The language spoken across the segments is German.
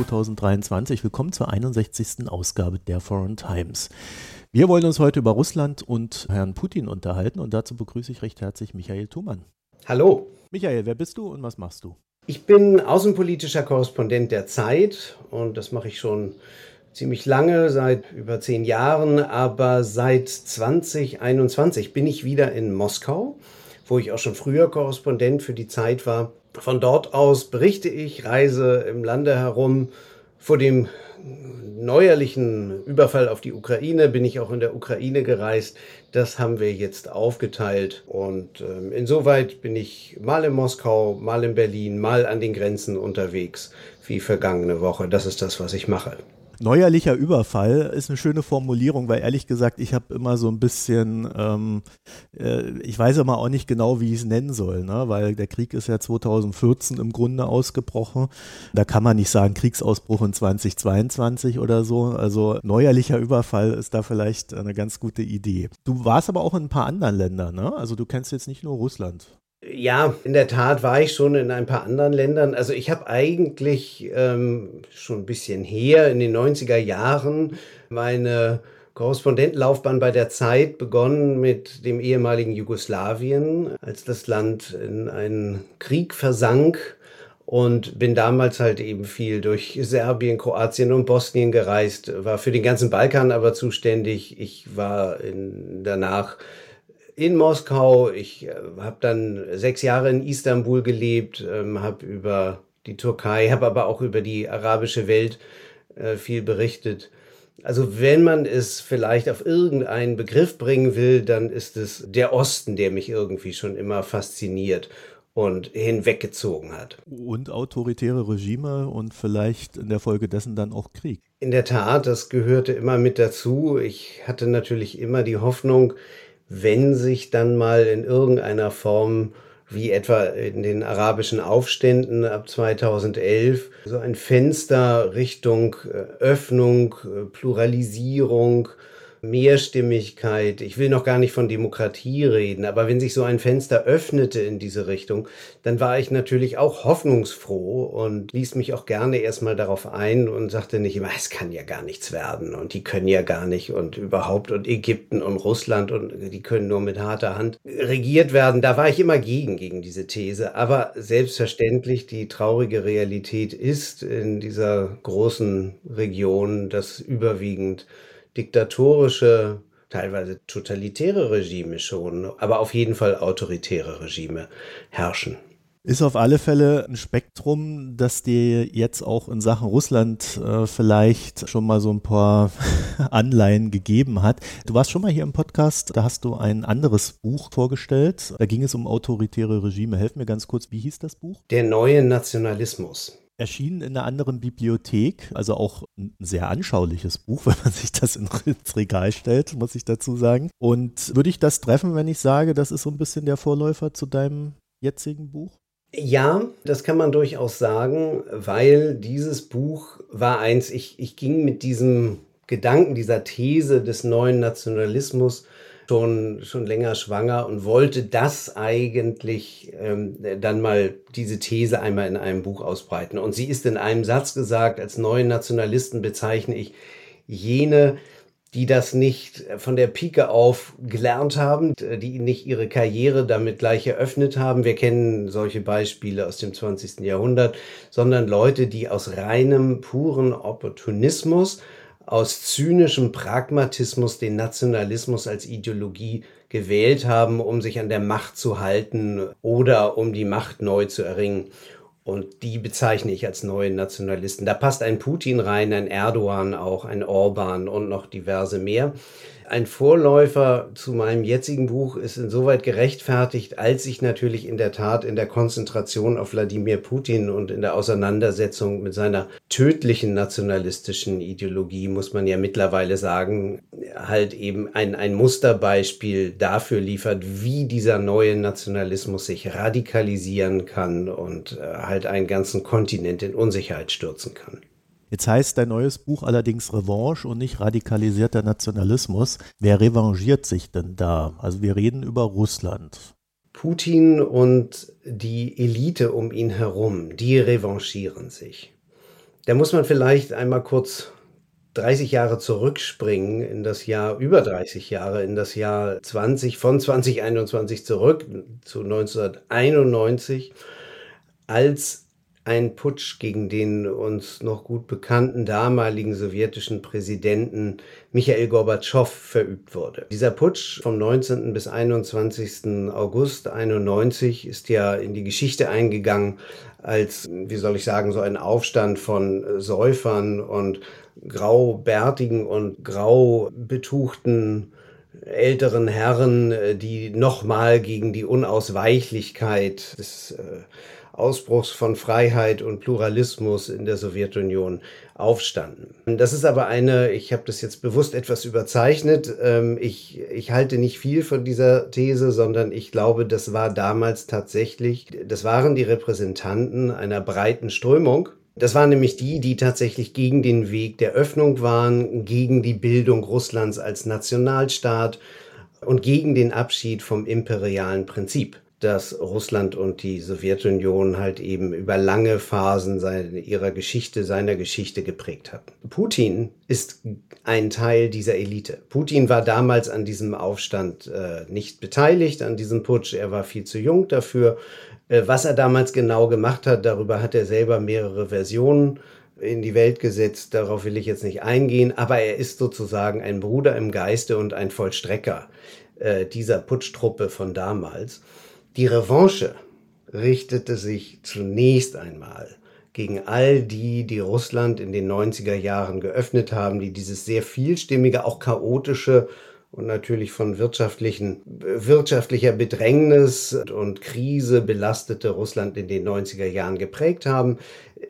Anno 2023. Willkommen zur 61. Ausgabe der Foreign Times. Wir wollen uns heute über Russland und Herrn Putin unterhalten und dazu begrüße ich recht herzlich Michael Thumann. Hallo. Michael, wer bist du und was machst du? Ich bin außenpolitischer Korrespondent der Zeit und das mache ich schon ziemlich lange, seit über zehn Jahren, aber seit 2021 bin ich wieder in Moskau, wo ich auch schon früher Korrespondent für die Zeit war. Von dort aus berichte ich, reise im Lande herum. Vor dem neuerlichen Überfall auf die Ukraine bin ich auch in der Ukraine gereist. Das haben wir jetzt aufgeteilt und äh, insoweit bin ich mal in Moskau, mal in Berlin, mal an den Grenzen unterwegs, wie vergangene Woche. Das ist das, was ich mache. Neuerlicher Überfall ist eine schöne Formulierung, weil ehrlich gesagt, ich habe immer so ein bisschen, ähm, äh, ich weiß immer auch nicht genau, wie ich es nennen soll, ne? weil der Krieg ist ja 2014 im Grunde ausgebrochen. Da kann man nicht sagen Kriegsausbruch in 2022 oder so. Also neuerlicher Überfall ist da vielleicht eine ganz gute Idee. Du warst aber auch in ein paar anderen Ländern, ne? Also du kennst jetzt nicht nur Russland. Ja, in der Tat war ich schon in ein paar anderen Ländern. Also ich habe eigentlich ähm, schon ein bisschen her, in den 90er Jahren, meine Korrespondentenlaufbahn bei der Zeit begonnen mit dem ehemaligen Jugoslawien, als das Land in einen Krieg versank und bin damals halt eben viel durch Serbien, Kroatien und Bosnien gereist, war für den ganzen Balkan aber zuständig. Ich war in, danach in Moskau. Ich äh, habe dann sechs Jahre in Istanbul gelebt, ähm, habe über die Türkei, habe aber auch über die arabische Welt äh, viel berichtet. Also wenn man es vielleicht auf irgendeinen Begriff bringen will, dann ist es der Osten, der mich irgendwie schon immer fasziniert und hinweggezogen hat. Und autoritäre Regime und vielleicht in der Folge dessen dann auch Krieg. In der Tat, das gehörte immer mit dazu. Ich hatte natürlich immer die Hoffnung, wenn sich dann mal in irgendeiner Form wie etwa in den arabischen Aufständen ab 2011 so ein Fenster Richtung äh, Öffnung, äh, Pluralisierung, Mehrstimmigkeit, ich will noch gar nicht von Demokratie reden, aber wenn sich so ein Fenster öffnete in diese Richtung, dann war ich natürlich auch hoffnungsfroh und ließ mich auch gerne erstmal darauf ein und sagte nicht immer, es kann ja gar nichts werden und die können ja gar nicht und überhaupt und Ägypten und Russland und die können nur mit harter Hand regiert werden. Da war ich immer gegen, gegen diese These. Aber selbstverständlich, die traurige Realität ist in dieser großen Region, dass überwiegend diktatorische, teilweise totalitäre Regime schon, aber auf jeden Fall autoritäre Regime herrschen. Ist auf alle Fälle ein Spektrum, das dir jetzt auch in Sachen Russland äh, vielleicht schon mal so ein paar Anleihen gegeben hat. Du warst schon mal hier im Podcast, da hast du ein anderes Buch vorgestellt. Da ging es um autoritäre Regime. Helf mir ganz kurz, wie hieß das Buch? Der neue Nationalismus erschienen in einer anderen Bibliothek, also auch ein sehr anschauliches Buch, wenn man sich das ins Regal stellt, muss ich dazu sagen. Und würde ich das treffen, wenn ich sage, das ist so ein bisschen der Vorläufer zu deinem jetzigen Buch? Ja, das kann man durchaus sagen, weil dieses Buch war eins, ich, ich ging mit diesem Gedanken, dieser These des neuen Nationalismus schon, schon länger schwanger und wollte das eigentlich ähm, dann mal diese These einmal in einem Buch ausbreiten. Und sie ist in einem Satz gesagt, als neuen Nationalisten bezeichne ich jene, die das nicht von der Pike auf gelernt haben, die nicht ihre Karriere damit gleich eröffnet haben. Wir kennen solche Beispiele aus dem 20. Jahrhundert, sondern Leute, die aus reinem, puren Opportunismus aus zynischem Pragmatismus den Nationalismus als Ideologie gewählt haben, um sich an der Macht zu halten oder um die Macht neu zu erringen. Und die bezeichne ich als neue Nationalisten. Da passt ein Putin rein, ein Erdogan auch, ein Orban und noch diverse mehr ein Vorläufer zu meinem jetzigen Buch ist insoweit gerechtfertigt, als ich natürlich in der Tat in der Konzentration auf Wladimir Putin und in der Auseinandersetzung mit seiner tödlichen nationalistischen Ideologie, muss man ja mittlerweile sagen, halt eben ein, ein Musterbeispiel dafür liefert, wie dieser neue Nationalismus sich radikalisieren kann und äh, halt einen ganzen Kontinent in Unsicherheit stürzen kann. Jetzt heißt dein neues Buch allerdings Revanche und nicht radikalisierter Nationalismus. Wer revanchiert sich denn da? Also wir reden über Russland. Putin und die Elite um ihn herum, die revanchieren sich. Da muss man vielleicht einmal kurz 30 Jahre zurückspringen in das Jahr, über 30 Jahre, in das Jahr 20, von 2021 zurück zu 1991, als ein Putsch gegen den uns noch gut bekannten damaligen sowjetischen Präsidenten Michael Gorbatschow verübt wurde. Dieser Putsch vom 19. bis 21. August 91 ist ja in die Geschichte eingegangen als, wie soll ich sagen, so ein Aufstand von Säufern und graubärtigen und grau betuchten älteren Herren, die nochmal gegen die Unausweichlichkeit des äh, Ausbruchs von Freiheit und Pluralismus in der Sowjetunion aufstanden. Das ist aber eine, ich habe das jetzt bewusst etwas überzeichnet, ähm, ich, ich halte nicht viel von dieser These, sondern ich glaube, das war damals tatsächlich, das waren die Repräsentanten einer breiten Strömung, das waren nämlich die, die tatsächlich gegen den Weg der Öffnung waren, gegen die Bildung Russlands als Nationalstaat und gegen den Abschied vom imperialen Prinzip dass Russland und die Sowjetunion halt eben über lange Phasen seine, ihrer Geschichte, seiner Geschichte geprägt hatten. Putin ist ein Teil dieser Elite. Putin war damals an diesem Aufstand äh, nicht beteiligt, an diesem Putsch. Er war viel zu jung dafür. Äh, was er damals genau gemacht hat, darüber hat er selber mehrere Versionen in die Welt gesetzt. Darauf will ich jetzt nicht eingehen, aber er ist sozusagen ein Bruder im Geiste und ein Vollstrecker äh, dieser Putschtruppe von damals. Die Revanche richtete sich zunächst einmal gegen all die, die Russland in den 90er Jahren geöffnet haben, die dieses sehr vielstimmige, auch chaotische und natürlich von wirtschaftlichen, wirtschaftlicher Bedrängnis und Krise belastete Russland in den 90er Jahren geprägt haben,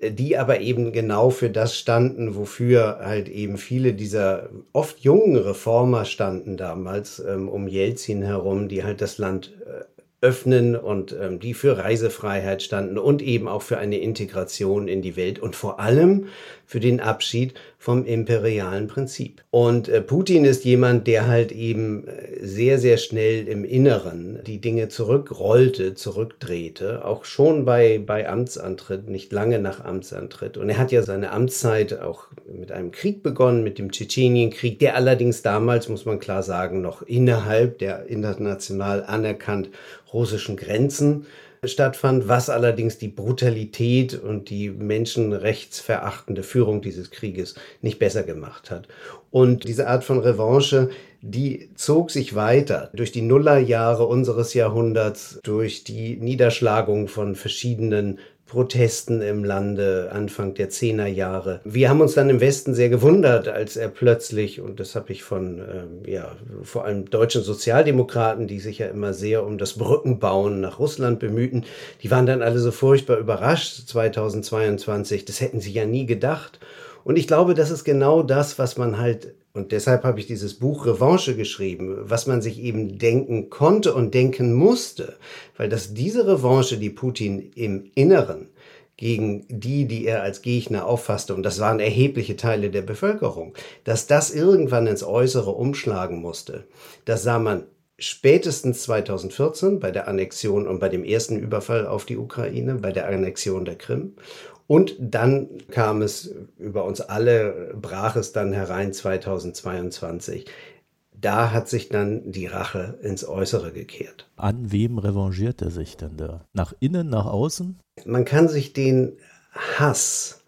die aber eben genau für das standen, wofür halt eben viele dieser oft jungen Reformer standen damals ähm, um Jelzin herum, die halt das Land äh, öffnen und ähm, die für Reisefreiheit standen und eben auch für eine Integration in die Welt. Und vor allem für den Abschied vom imperialen Prinzip. Und äh, Putin ist jemand, der halt eben äh, sehr, sehr schnell im Inneren die Dinge zurückrollte, zurückdrehte, auch schon bei, bei Amtsantritt, nicht lange nach Amtsantritt. Und er hat ja seine Amtszeit auch mit einem Krieg begonnen, mit dem Tschetschenienkrieg, der allerdings damals, muss man klar sagen, noch innerhalb der international anerkannt russischen Grenzen stattfand, was allerdings die Brutalität und die menschenrechtsverachtende Führung dieses Krieges nicht besser gemacht hat. Und diese Art von Revanche, die zog sich weiter durch die Nullerjahre unseres Jahrhunderts, durch die Niederschlagung von verschiedenen Protesten im Lande Anfang der Zehnerjahre. Wir haben uns dann im Westen sehr gewundert, als er plötzlich, und das habe ich von ähm, ja, vor allem deutschen Sozialdemokraten, die sich ja immer sehr um das Brückenbauen nach Russland bemühten, die waren dann alle so furchtbar überrascht 2022. Das hätten sie ja nie gedacht. Und ich glaube, das ist genau das, was man halt und deshalb habe ich dieses Buch Revanche geschrieben, was man sich eben denken konnte und denken musste, weil dass diese Revanche, die Putin im Inneren gegen die, die er als Gegner auffasste, und das waren erhebliche Teile der Bevölkerung, dass das irgendwann ins Äußere umschlagen musste, das sah man spätestens 2014 bei der Annexion und bei dem ersten Überfall auf die Ukraine, bei der Annexion der Krim. Und dann kam es über uns alle, brach es dann herein 2022. Da hat sich dann die Rache ins Äußere gekehrt. An wem revanchiert er sich denn da? Nach innen, nach außen? Man kann sich den Hass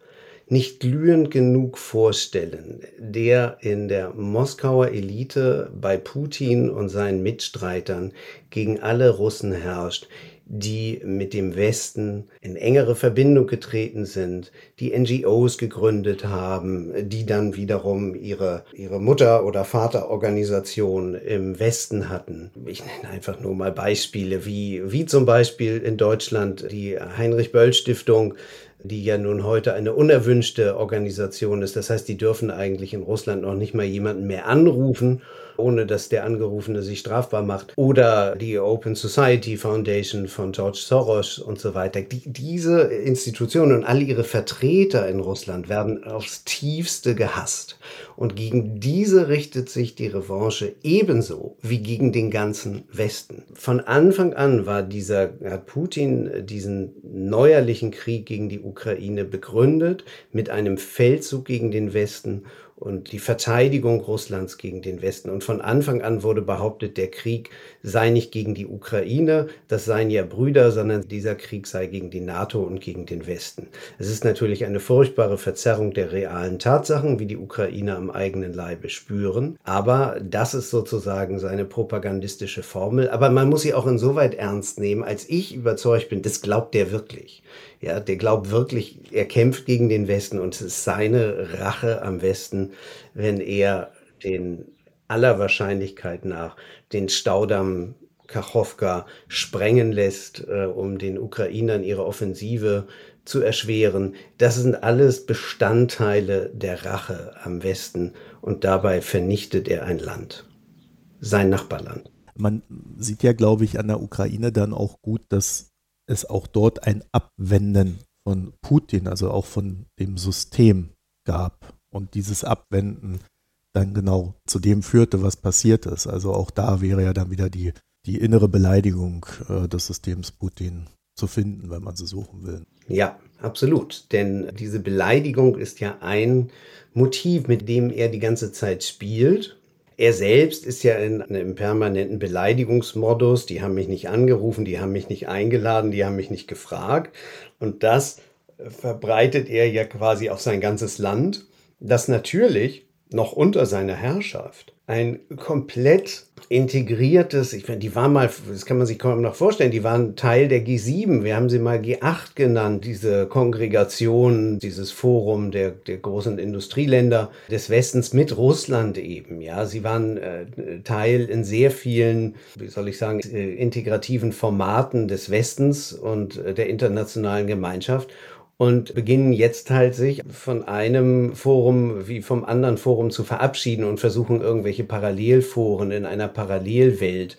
nicht glühend genug vorstellen, der in der Moskauer Elite bei Putin und seinen Mitstreitern gegen alle Russen herrscht, die mit dem Westen in engere Verbindung getreten sind, die NGOs gegründet haben, die dann wiederum ihre, ihre Mutter- oder Vaterorganisation im Westen hatten. Ich nenne einfach nur mal Beispiele, wie, wie zum Beispiel in Deutschland die Heinrich-Böll-Stiftung, die ja nun heute eine unerwünschte Organisation ist. Das heißt, die dürfen eigentlich in Russland noch nicht mal jemanden mehr anrufen ohne dass der Angerufene sich strafbar macht. Oder die Open Society Foundation von George Soros und so weiter. Die, diese Institutionen und alle ihre Vertreter in Russland werden aufs tiefste gehasst. Und gegen diese richtet sich die Revanche ebenso wie gegen den ganzen Westen. Von Anfang an war dieser, hat Putin diesen neuerlichen Krieg gegen die Ukraine begründet mit einem Feldzug gegen den Westen und die Verteidigung Russlands gegen den Westen. Und von Anfang an wurde behauptet, der Krieg sei nicht gegen die Ukraine, das seien ja Brüder, sondern dieser Krieg sei gegen die NATO und gegen den Westen. Es ist natürlich eine furchtbare Verzerrung der realen Tatsachen, wie die Ukrainer am eigenen Leibe spüren. Aber das ist sozusagen seine propagandistische Formel. Aber man muss sie auch insoweit ernst nehmen, als ich überzeugt bin, das glaubt der wirklich. Ja, der glaubt wirklich, er kämpft gegen den Westen und es ist seine Rache am Westen, wenn er den aller Wahrscheinlichkeit nach den Staudamm Kachowka sprengen lässt, äh, um den Ukrainern ihre Offensive zu erschweren. Das sind alles Bestandteile der Rache am Westen und dabei vernichtet er ein Land, sein Nachbarland. Man sieht ja, glaube ich, an der Ukraine dann auch gut, dass es auch dort ein Abwenden von Putin, also auch von dem System gab. Und dieses Abwenden dann genau zu dem führte, was passiert ist. Also auch da wäre ja dann wieder die, die innere Beleidigung äh, des Systems Putin zu finden, wenn man sie suchen will. Ja, absolut. Denn diese Beleidigung ist ja ein Motiv, mit dem er die ganze Zeit spielt er selbst ist ja in einem permanenten Beleidigungsmodus. Die haben mich nicht angerufen, die haben mich nicht eingeladen, die haben mich nicht gefragt. Und das verbreitet er ja quasi auf sein ganzes Land, das natürlich noch unter seiner Herrschaft ein komplett integriertes, ich meine, die waren mal, das kann man sich kaum noch vorstellen, die waren Teil der G7. Wir haben sie mal G8 genannt, diese Kongregation, dieses Forum der, der großen Industrieländer des Westens mit Russland eben. Ja, sie waren äh, Teil in sehr vielen, wie soll ich sagen, äh, integrativen Formaten des Westens und äh, der internationalen Gemeinschaft und beginnen jetzt halt sich von einem Forum wie vom anderen Forum zu verabschieden und versuchen irgendwelche Parallelforen in einer Parallelwelt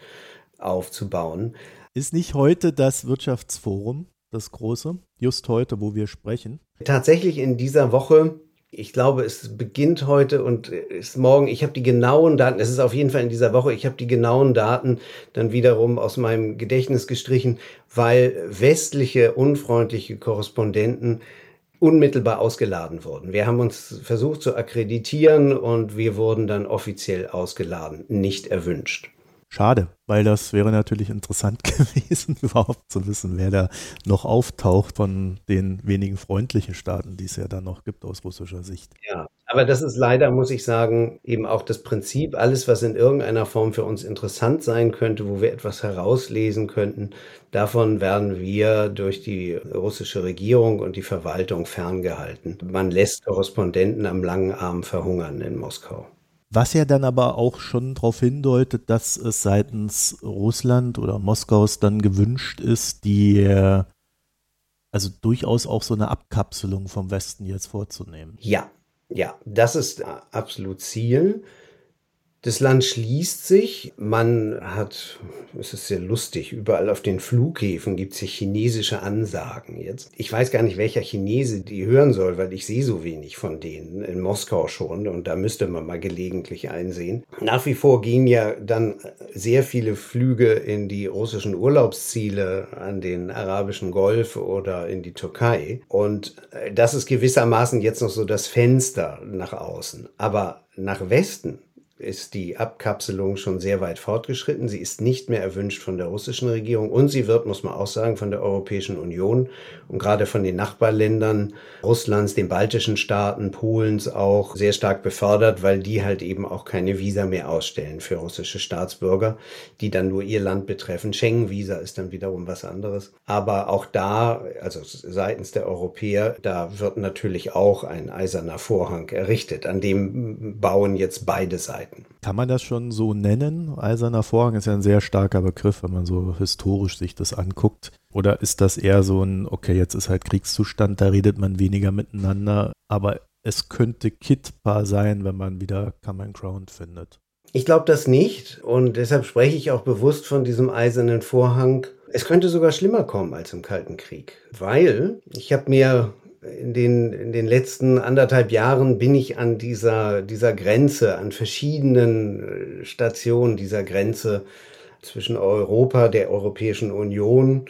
aufzubauen. Ist nicht heute das Wirtschaftsforum das große, just heute, wo wir sprechen? Tatsächlich in dieser Woche ich glaube, es beginnt heute und ist morgen. Ich habe die genauen Daten, es ist auf jeden Fall in dieser Woche, ich habe die genauen Daten dann wiederum aus meinem Gedächtnis gestrichen, weil westliche unfreundliche Korrespondenten unmittelbar ausgeladen wurden. Wir haben uns versucht zu akkreditieren und wir wurden dann offiziell ausgeladen, nicht erwünscht. Schade, weil das wäre natürlich interessant gewesen, überhaupt zu wissen, wer da noch auftaucht von den wenigen freundlichen Staaten, die es ja dann noch gibt aus russischer Sicht. Ja, aber das ist leider, muss ich sagen, eben auch das Prinzip, alles, was in irgendeiner Form für uns interessant sein könnte, wo wir etwas herauslesen könnten, davon werden wir durch die russische Regierung und die Verwaltung ferngehalten. Man lässt Korrespondenten am langen Arm verhungern in Moskau. Was ja dann aber auch schon darauf hindeutet, dass es seitens Russland oder Moskaus dann gewünscht ist, die also durchaus auch so eine Abkapselung vom Westen jetzt vorzunehmen. Ja, ja, das ist absolut Ziel. Das Land schließt sich. Man hat, es ist sehr lustig, überall auf den Flughäfen gibt es ja chinesische Ansagen jetzt. Ich weiß gar nicht, welcher Chinese die hören soll, weil ich sehe so wenig von denen. In Moskau schon und da müsste man mal gelegentlich einsehen. Nach wie vor gehen ja dann sehr viele Flüge in die russischen Urlaubsziele an den arabischen Golf oder in die Türkei. Und das ist gewissermaßen jetzt noch so das Fenster nach außen. Aber nach Westen ist die Abkapselung schon sehr weit fortgeschritten. Sie ist nicht mehr erwünscht von der russischen Regierung und sie wird, muss man auch sagen, von der Europäischen Union und gerade von den Nachbarländern Russlands, den baltischen Staaten, Polens auch sehr stark befördert, weil die halt eben auch keine Visa mehr ausstellen für russische Staatsbürger, die dann nur ihr Land betreffen. Schengen-Visa ist dann wiederum was anderes. Aber auch da, also seitens der Europäer, da wird natürlich auch ein eiserner Vorhang errichtet. An dem bauen jetzt beide Seiten. Seiten. Kann man das schon so nennen? Eiserner Vorhang ist ja ein sehr starker Begriff, wenn man so historisch sich das anguckt. Oder ist das eher so ein, okay, jetzt ist halt Kriegszustand, da redet man weniger miteinander, aber es könnte kittbar sein, wenn man wieder Common Ground findet? Ich glaube das nicht und deshalb spreche ich auch bewusst von diesem eisernen Vorhang. Es könnte sogar schlimmer kommen als im Kalten Krieg, weil ich habe mir in den, in den letzten anderthalb Jahren bin ich an dieser, dieser Grenze, an verschiedenen äh, Stationen dieser Grenze zwischen Europa, der Europäischen Union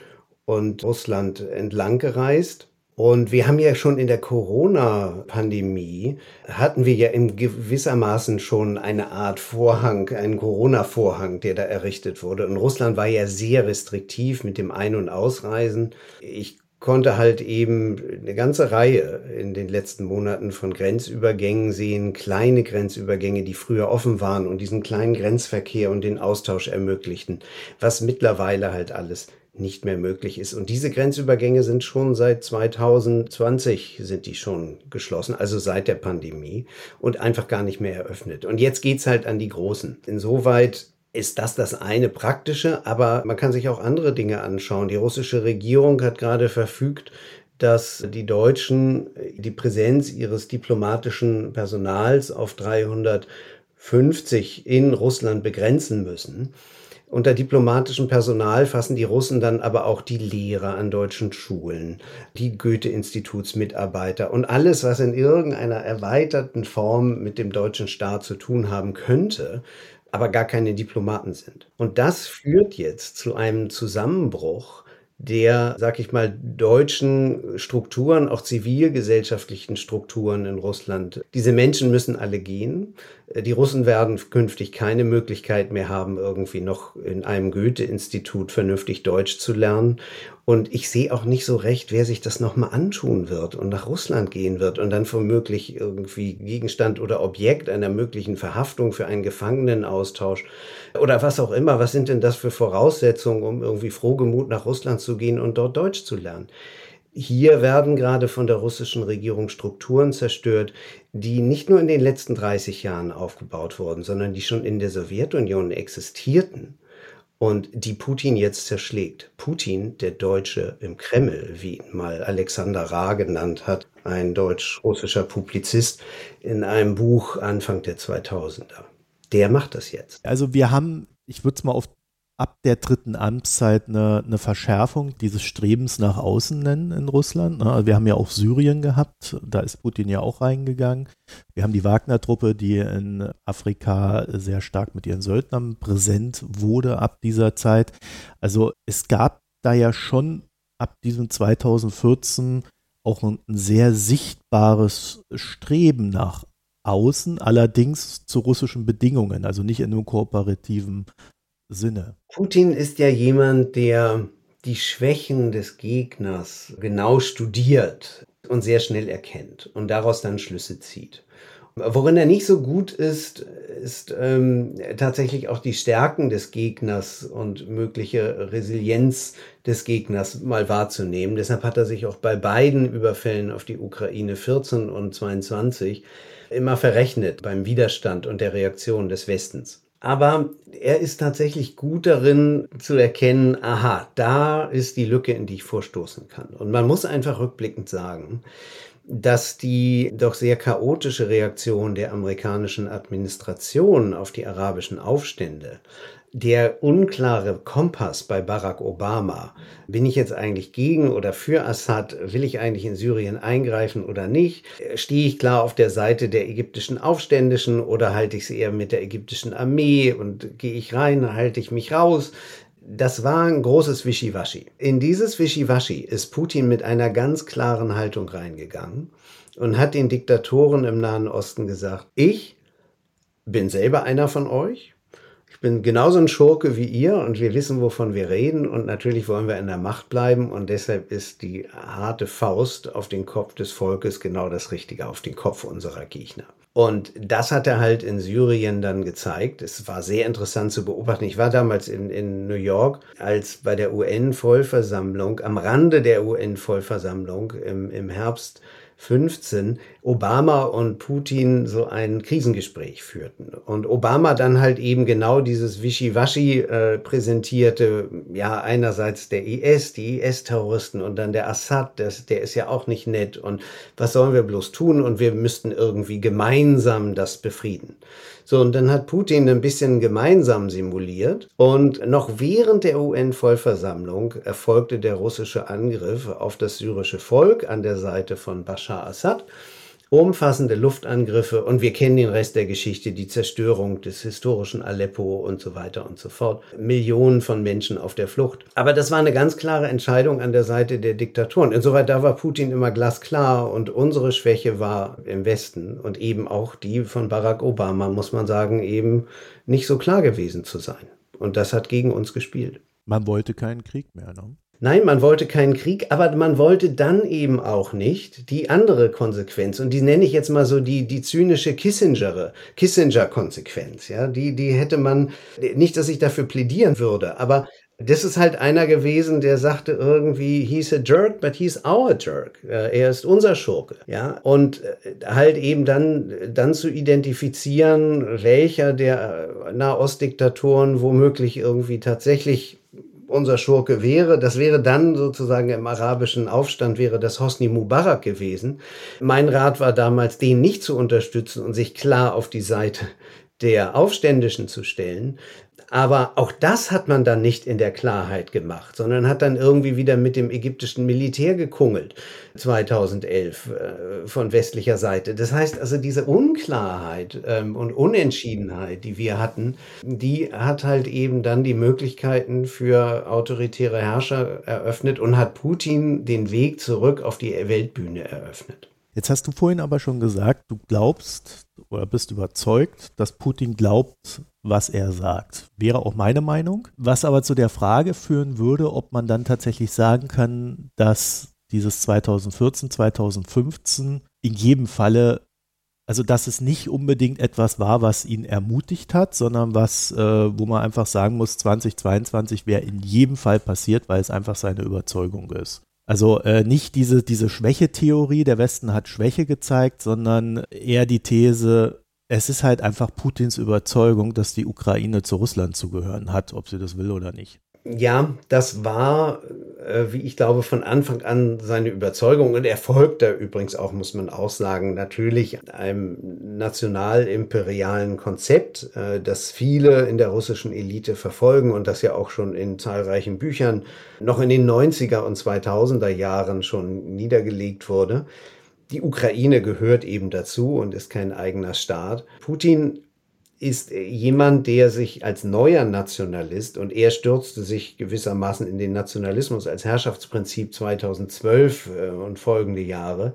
und Russland entlang gereist. Und wir haben ja schon in der Corona-Pandemie, hatten wir ja in gewissermaßen schon eine Art Vorhang, einen Corona-Vorhang, der da errichtet wurde. Und Russland war ja sehr restriktiv mit dem Ein- und Ausreisen. Ich konnte halt eben eine ganze Reihe in den letzten Monaten von Grenzübergängen sehen, kleine Grenzübergänge, die früher offen waren und diesen kleinen Grenzverkehr und den Austausch ermöglichten, was mittlerweile halt alles nicht mehr möglich ist. Und diese Grenzübergänge sind schon seit 2020 sind die schon geschlossen, also seit der Pandemie und einfach gar nicht mehr eröffnet. Und jetzt geht's halt an die Großen. Insoweit ist das das eine praktische, aber man kann sich auch andere Dinge anschauen. Die russische Regierung hat gerade verfügt, dass die Deutschen die Präsenz ihres diplomatischen Personals auf 350 in Russland begrenzen müssen. Unter diplomatischem Personal fassen die Russen dann aber auch die Lehrer an deutschen Schulen, die Goethe-Institutsmitarbeiter und alles, was in irgendeiner erweiterten Form mit dem deutschen Staat zu tun haben könnte, aber gar keine Diplomaten sind. Und das führt jetzt zu einem Zusammenbruch der, sag ich mal, deutschen Strukturen, auch zivilgesellschaftlichen Strukturen in Russland. Diese Menschen müssen alle gehen. Die Russen werden künftig keine Möglichkeit mehr haben, irgendwie noch in einem Goethe-Institut vernünftig Deutsch zu lernen. Und ich sehe auch nicht so recht, wer sich das nochmal antun wird und nach Russland gehen wird und dann womöglich irgendwie Gegenstand oder Objekt einer möglichen Verhaftung für einen Gefangenenaustausch oder was auch immer. Was sind denn das für Voraussetzungen, um irgendwie frohgemut nach Russland zu gehen und dort Deutsch zu lernen? Hier werden gerade von der russischen Regierung Strukturen zerstört, die nicht nur in den letzten 30 Jahren aufgebaut wurden, sondern die schon in der Sowjetunion existierten und die Putin jetzt zerschlägt. Putin, der Deutsche im Kreml, wie ihn mal Alexander Ra genannt hat, ein deutsch-russischer Publizist in einem Buch Anfang der 2000er. Der macht das jetzt. Also wir haben, ich würde es mal auf ab der dritten Amtszeit eine, eine, Verschärfung dieses Strebens nach außen nennen in Russland. Ne? Also wir haben ja auch Syrien gehabt, da ist Putin ja auch reingegangen. Wir haben die Wagner-Truppe, die in Afrika sehr stark mit ihren Söldnern präsent wurde ab dieser Zeit. Also es gab da ja schon ab diesem 2014 auch ein sehr sichtbares Streben nach außen, allerdings zu russischen Bedingungen, also nicht in einem kooperativen Sinne. Putin ist ja jemand, der die Schwächen des Gegners genau studiert und sehr schnell erkennt und daraus dann Schlüsse zieht. Worin er nicht so gut ist, ist ähm, tatsächlich auch die Stärken des Gegners und mögliche Resilienz des Gegners mal wahrzunehmen. Deshalb hat er sich auch bei beiden Überfällen auf die Ukraine 14 und 22 immer verrechnet beim Widerstand und der Reaktion des Westens. Aber er ist tatsächlich gut darin zu erkennen, aha, da ist die Lücke, in die ich vorstoßen kann. Und man muss einfach rückblickend sagen, dass die doch sehr chaotische Reaktion der amerikanischen Administration auf die arabischen Aufstände der unklare Kompass bei Barack Obama, bin ich jetzt eigentlich gegen oder für Assad, will ich eigentlich in Syrien eingreifen oder nicht, stehe ich klar auf der Seite der ägyptischen Aufständischen oder halte ich sie eher mit der ägyptischen Armee und gehe ich rein, halte ich mich raus. Das war ein großes Wischiwaschi. In dieses Wischiwaschi ist Putin mit einer ganz klaren Haltung reingegangen und hat den Diktatoren im Nahen Osten gesagt, ich bin selber einer von euch bin genauso ein Schurke wie ihr und wir wissen, wovon wir reden und natürlich wollen wir in der Macht bleiben und deshalb ist die harte Faust auf den Kopf des Volkes genau das Richtige, auf den Kopf unserer Gegner. Und das hat er halt in Syrien dann gezeigt. Es war sehr interessant zu beobachten. Ich war damals in, in New York, als bei der UN-Vollversammlung, am Rande der UN-Vollversammlung im, im Herbst 15 Obama und Putin so ein Krisengespräch führten. Und Obama dann halt eben genau dieses Wischiwaschi äh, präsentierte, ja, einerseits der IS, die IS-Terroristen und dann der Assad, das, der ist ja auch nicht nett und was sollen wir bloß tun und wir müssten irgendwie gemeinsam das befrieden. So, und dann hat Putin ein bisschen gemeinsam simuliert. Und noch während der UN-Vollversammlung erfolgte der russische Angriff auf das syrische Volk an der Seite von Bashar Assad umfassende Luftangriffe und wir kennen den Rest der Geschichte, die Zerstörung des historischen Aleppo und so weiter und so fort. Millionen von Menschen auf der Flucht. Aber das war eine ganz klare Entscheidung an der Seite der Diktatoren. Insoweit da war Putin immer glasklar und unsere Schwäche war im Westen und eben auch die von Barack Obama, muss man sagen, eben nicht so klar gewesen zu sein. Und das hat gegen uns gespielt. Man wollte keinen Krieg mehr, ne? Nein, man wollte keinen Krieg, aber man wollte dann eben auch nicht die andere Konsequenz. Und die nenne ich jetzt mal so die, die zynische Kissinger, Kissinger-Konsequenz. Ja, die, die hätte man, nicht, dass ich dafür plädieren würde, aber das ist halt einer gewesen, der sagte irgendwie, he's a jerk, but he's our jerk. Er ist unser Schurke. Ja, und äh, halt eben dann, dann zu identifizieren, welcher der Nahostdiktatoren womöglich irgendwie tatsächlich unser Schurke wäre. Das wäre dann sozusagen im arabischen Aufstand wäre das Hosni Mubarak gewesen. Mein Rat war damals, den nicht zu unterstützen und sich klar auf die Seite der Aufständischen zu stellen, aber auch das hat man dann nicht in der Klarheit gemacht, sondern hat dann irgendwie wieder mit dem ägyptischen Militär gekungelt 2011 äh, von westlicher Seite. Das heißt also, diese Unklarheit ähm, und Unentschiedenheit, die wir hatten, die hat halt eben dann die Möglichkeiten für autoritäre Herrscher eröffnet und hat Putin den Weg zurück auf die Weltbühne eröffnet. Jetzt hast du vorhin aber schon gesagt, du glaubst oder bist überzeugt, dass Putin glaubt, was er sagt. Wäre auch meine Meinung. Was aber zu der Frage führen würde, ob man dann tatsächlich sagen kann, dass dieses 2014, 2015 in jedem Falle, also dass es nicht unbedingt etwas war, was ihn ermutigt hat, sondern was, äh, wo man einfach sagen muss, 2022 wäre in jedem Fall passiert, weil es einfach seine Überzeugung ist. Also äh, nicht diese, diese Schwächetheorie, der Westen hat Schwäche gezeigt, sondern eher die These, es ist halt einfach Putins Überzeugung, dass die Ukraine zu Russland zu gehören hat, ob sie das will oder nicht. Ja, das war, äh, wie ich glaube, von Anfang an seine Überzeugung und er folgt da übrigens auch, muss man auch sagen, natürlich einem national-imperialen Konzept, äh, das viele in der russischen Elite verfolgen und das ja auch schon in zahlreichen Büchern noch in den 90er und 2000er Jahren schon niedergelegt wurde. Die Ukraine gehört eben dazu und ist kein eigener Staat. Putin ist jemand, der sich als neuer Nationalist und er stürzte sich gewissermaßen in den Nationalismus als Herrschaftsprinzip 2012 äh, und folgende Jahre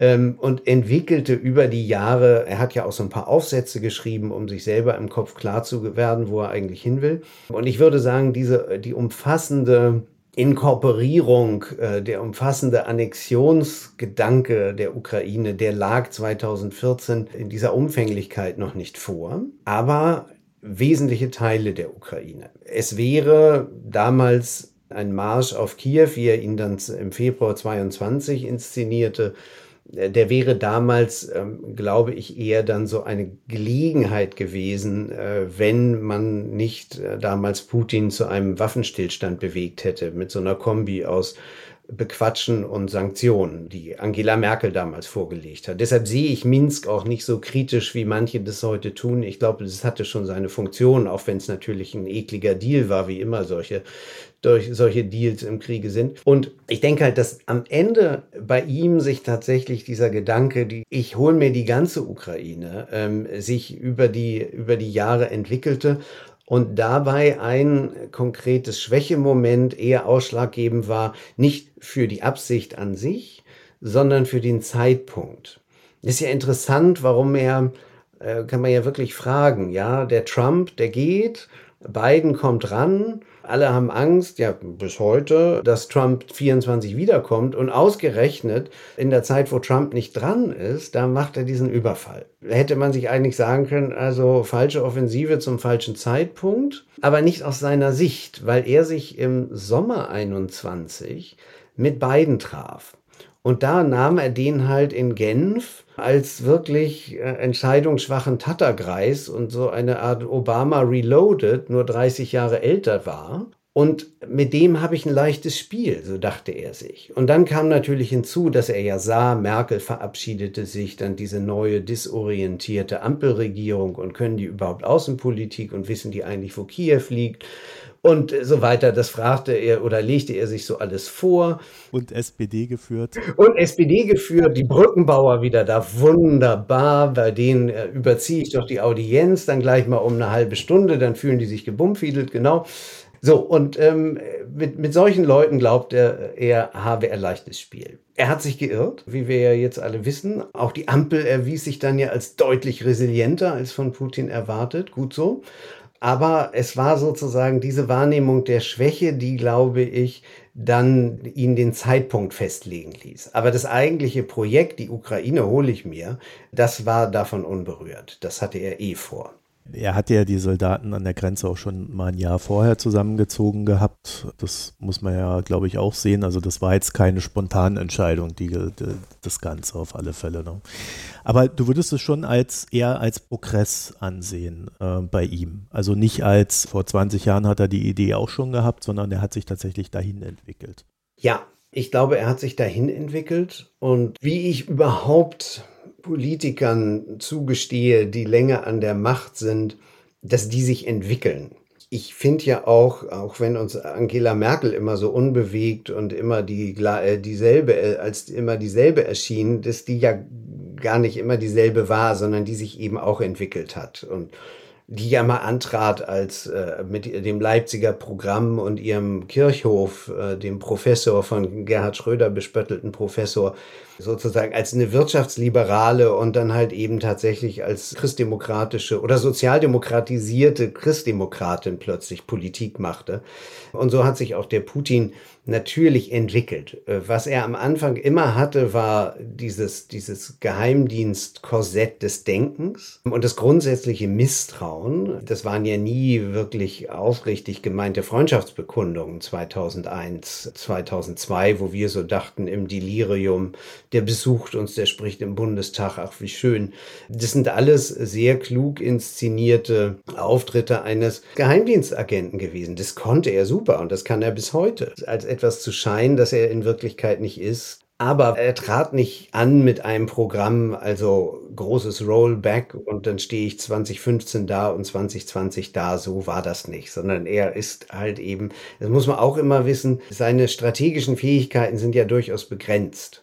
ähm, und entwickelte über die Jahre, er hat ja auch so ein paar Aufsätze geschrieben, um sich selber im Kopf klar zu werden, wo er eigentlich hin will. Und ich würde sagen, diese, die umfassende Inkorporierung, äh, der umfassende Annexionsgedanke der Ukraine, der lag 2014 in dieser Umfänglichkeit noch nicht vor, aber wesentliche Teile der Ukraine. Es wäre damals ein Marsch auf Kiew, wie er ihn dann im Februar 22 inszenierte, der wäre damals, ähm, glaube ich, eher dann so eine Gelegenheit gewesen, äh, wenn man nicht äh, damals Putin zu einem Waffenstillstand bewegt hätte, mit so einer Kombi aus Bequatschen und Sanktionen, die Angela Merkel damals vorgelegt hat. Deshalb sehe ich Minsk auch nicht so kritisch, wie manche das heute tun. Ich glaube, das hatte schon seine Funktion, auch wenn es natürlich ein ekliger Deal war, wie immer solche, durch solche Deals im Kriege sind. Und ich denke halt, dass am Ende bei ihm sich tatsächlich dieser Gedanke, die ich hole mir die ganze Ukraine, ähm, sich über die, über die Jahre entwickelte und dabei ein konkretes Schwächemoment eher ausschlaggebend war, nicht für die Absicht an sich, sondern für den Zeitpunkt. ist ja interessant, warum er, äh, kann man ja wirklich fragen, ja, der Trump, der geht, Biden kommt ran, alle haben Angst, ja, bis heute, dass Trump 24 wiederkommt und ausgerechnet in der Zeit, wo Trump nicht dran ist, da macht er diesen Überfall. Hätte man sich eigentlich sagen können, also falsche Offensive zum falschen Zeitpunkt, aber nicht aus seiner Sicht, weil er sich im Sommer 21 mit Biden traf. Und da nahm er den halt in Genf als wirklich äh, entscheidungsschwachen Tattergreis und so eine Art Obama Reloaded, nur 30 Jahre älter war. Und mit dem habe ich ein leichtes Spiel, so dachte er sich. Und dann kam natürlich hinzu, dass er ja sah, Merkel verabschiedete sich, dann diese neue disorientierte Ampelregierung und können die überhaupt Außenpolitik und wissen die eigentlich, wo Kiew liegt und so weiter. Das fragte er oder legte er sich so alles vor. Und SPD geführt. Und SPD geführt, die Brückenbauer wieder da wunderbar, bei denen äh, überziehe ich doch die Audienz dann gleich mal um eine halbe Stunde, dann fühlen die sich gebummfiedelt, genau. So, und ähm, mit, mit solchen Leuten glaubt er, er habe ein leichtes Spiel. Er hat sich geirrt, wie wir ja jetzt alle wissen. Auch die Ampel erwies sich dann ja als deutlich resilienter als von Putin erwartet. Gut so. Aber es war sozusagen diese Wahrnehmung der Schwäche, die, glaube ich, dann ihn den Zeitpunkt festlegen ließ. Aber das eigentliche Projekt, die Ukraine hole ich mir, das war davon unberührt. Das hatte er eh vor. Er hatte ja die Soldaten an der Grenze auch schon mal ein Jahr vorher zusammengezogen gehabt. Das muss man ja, glaube ich, auch sehen. Also das war jetzt keine spontane Entscheidung, die, die das Ganze auf alle Fälle. Ne? Aber du würdest es schon als eher als Progress ansehen äh, bei ihm. Also nicht als vor 20 Jahren hat er die Idee auch schon gehabt, sondern er hat sich tatsächlich dahin entwickelt. Ja, ich glaube, er hat sich dahin entwickelt. Und wie ich überhaupt Politikern zugestehe, die länger an der Macht sind, dass die sich entwickeln. Ich finde ja auch, auch wenn uns Angela Merkel immer so unbewegt und immer die, äh, dieselbe, äh, als immer dieselbe erschien, dass die ja gar nicht immer dieselbe war, sondern die sich eben auch entwickelt hat. Und die ja mal antrat als äh, mit dem Leipziger Programm und ihrem Kirchhof, äh, dem Professor von Gerhard Schröder bespöttelten Professor, sozusagen als eine Wirtschaftsliberale und dann halt eben tatsächlich als christdemokratische oder sozialdemokratisierte Christdemokratin plötzlich Politik machte. Und so hat sich auch der Putin natürlich entwickelt. Äh, was er am Anfang immer hatte, war dieses, dieses Geheimdienst-Korsett des Denkens und das grundsätzliche Misstrauen. Das waren ja nie wirklich aufrichtig gemeinte Freundschaftsbekundungen 2001, 2002, wo wir so dachten im Delirium, der besucht uns, der spricht im Bundestag, ach wie schön. Das sind alles sehr klug inszenierte Auftritte eines Geheimdienstagenten gewesen. Das konnte er super und das kann er bis heute. Als etwas zu scheinen, das er in Wirklichkeit nicht ist. Aber er trat nicht an mit einem Programm, also großes Rollback und dann stehe ich 2015 da und 2020 da. So war das nicht, sondern er ist halt eben, das muss man auch immer wissen, seine strategischen Fähigkeiten sind ja durchaus begrenzt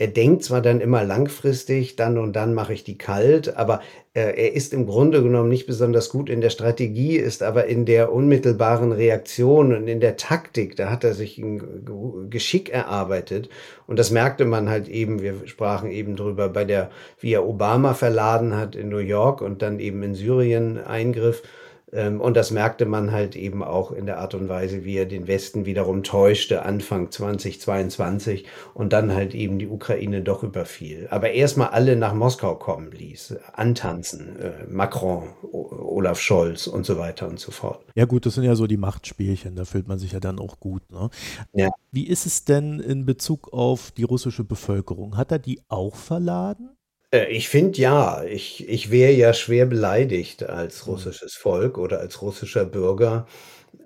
er denkt zwar dann immer langfristig, dann und dann mache ich die kalt, aber äh, er ist im Grunde genommen nicht besonders gut in der Strategie, ist aber in der unmittelbaren Reaktion und in der Taktik, da hat er sich ein Geschick erarbeitet. Und das merkte man halt eben, wir sprachen eben drüber, bei der, wie er Obama verladen hat in New York und dann eben in Syrien eingriff. Ähm, und das merkte man halt eben auch in der Art und Weise, wie er den Westen wiederum täuschte, Anfang 2022 und dann halt eben die Ukraine doch überfiel. Aber erstmal alle nach Moskau kommen ließ, antanzen, äh, Macron, Olaf Scholz und so weiter und so fort. Ja gut, das sind ja so die Machtspielchen, da fühlt man sich ja dann auch gut. Ne? Ja. Wie ist es denn in Bezug auf die russische Bevölkerung? Hat er die auch verladen? Äh, ich finde ja, ich, ich wäre ja schwer beleidigt als mhm. russisches Volk oder als russischer Bürger,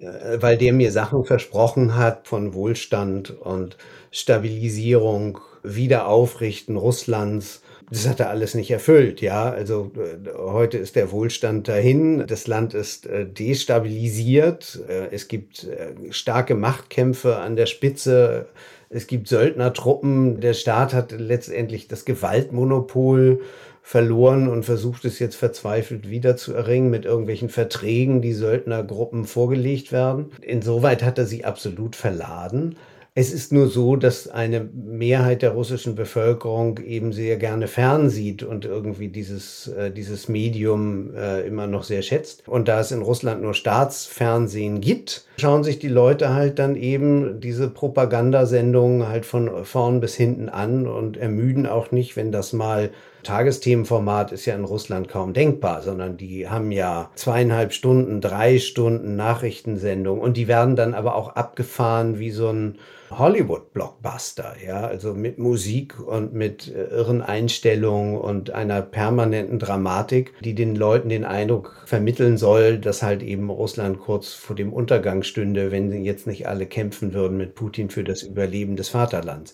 äh, weil der mir Sachen versprochen hat von Wohlstand und Stabilisierung, Wiederaufrichten Russlands. Das hat er alles nicht erfüllt, ja. Also äh, heute ist der Wohlstand dahin, das Land ist destabilisiert, es gibt starke Machtkämpfe an der Spitze es gibt Söldnertruppen. Der Staat hat letztendlich das Gewaltmonopol verloren und versucht es jetzt verzweifelt wieder zu erringen mit irgendwelchen Verträgen, die Söldnergruppen vorgelegt werden. Insoweit hat er sie absolut verladen. Es ist nur so, dass eine Mehrheit der russischen Bevölkerung eben sehr gerne fernsieht und irgendwie dieses, äh, dieses Medium äh, immer noch sehr schätzt. Und da es in Russland nur Staatsfernsehen gibt, schauen sich die Leute halt dann eben diese Propagandasendungen halt von vorn bis hinten an und ermüden auch nicht, wenn das mal Tagesthemenformat ist ja in Russland kaum denkbar, sondern die haben ja zweieinhalb Stunden, drei Stunden Nachrichtensendung und die werden dann aber auch abgefahren wie so ein Hollywood-Blockbuster, ja, also mit Musik und mit äh, irren Einstellungen und einer permanenten Dramatik, die den Leuten den Eindruck vermitteln soll, dass halt eben Russland kurz vor dem Untergang stünde, wenn jetzt nicht alle kämpfen würden mit Putin für das Überleben des Vaterlands.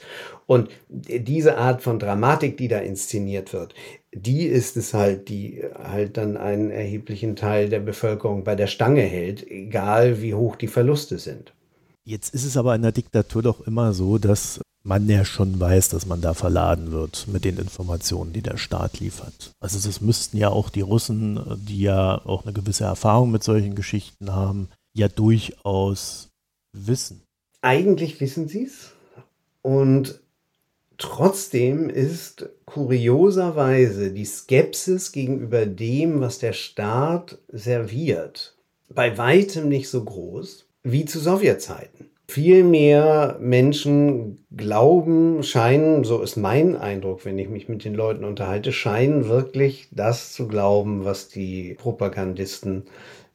Und diese Art von Dramatik, die da inszeniert wird, die ist es halt, die halt dann einen erheblichen Teil der Bevölkerung bei der Stange hält, egal wie hoch die Verluste sind. Jetzt ist es aber in der Diktatur doch immer so, dass man ja schon weiß, dass man da verladen wird mit den Informationen, die der Staat liefert. Also das müssten ja auch die Russen, die ja auch eine gewisse Erfahrung mit solchen Geschichten haben, ja durchaus wissen. Eigentlich wissen sie es. Und trotzdem ist kurioserweise die Skepsis gegenüber dem, was der Staat serviert, bei weitem nicht so groß wie zu Sowjetzeiten. Viel mehr Menschen glauben, scheinen, so ist mein Eindruck, wenn ich mich mit den Leuten unterhalte, scheinen wirklich das zu glauben, was die Propagandisten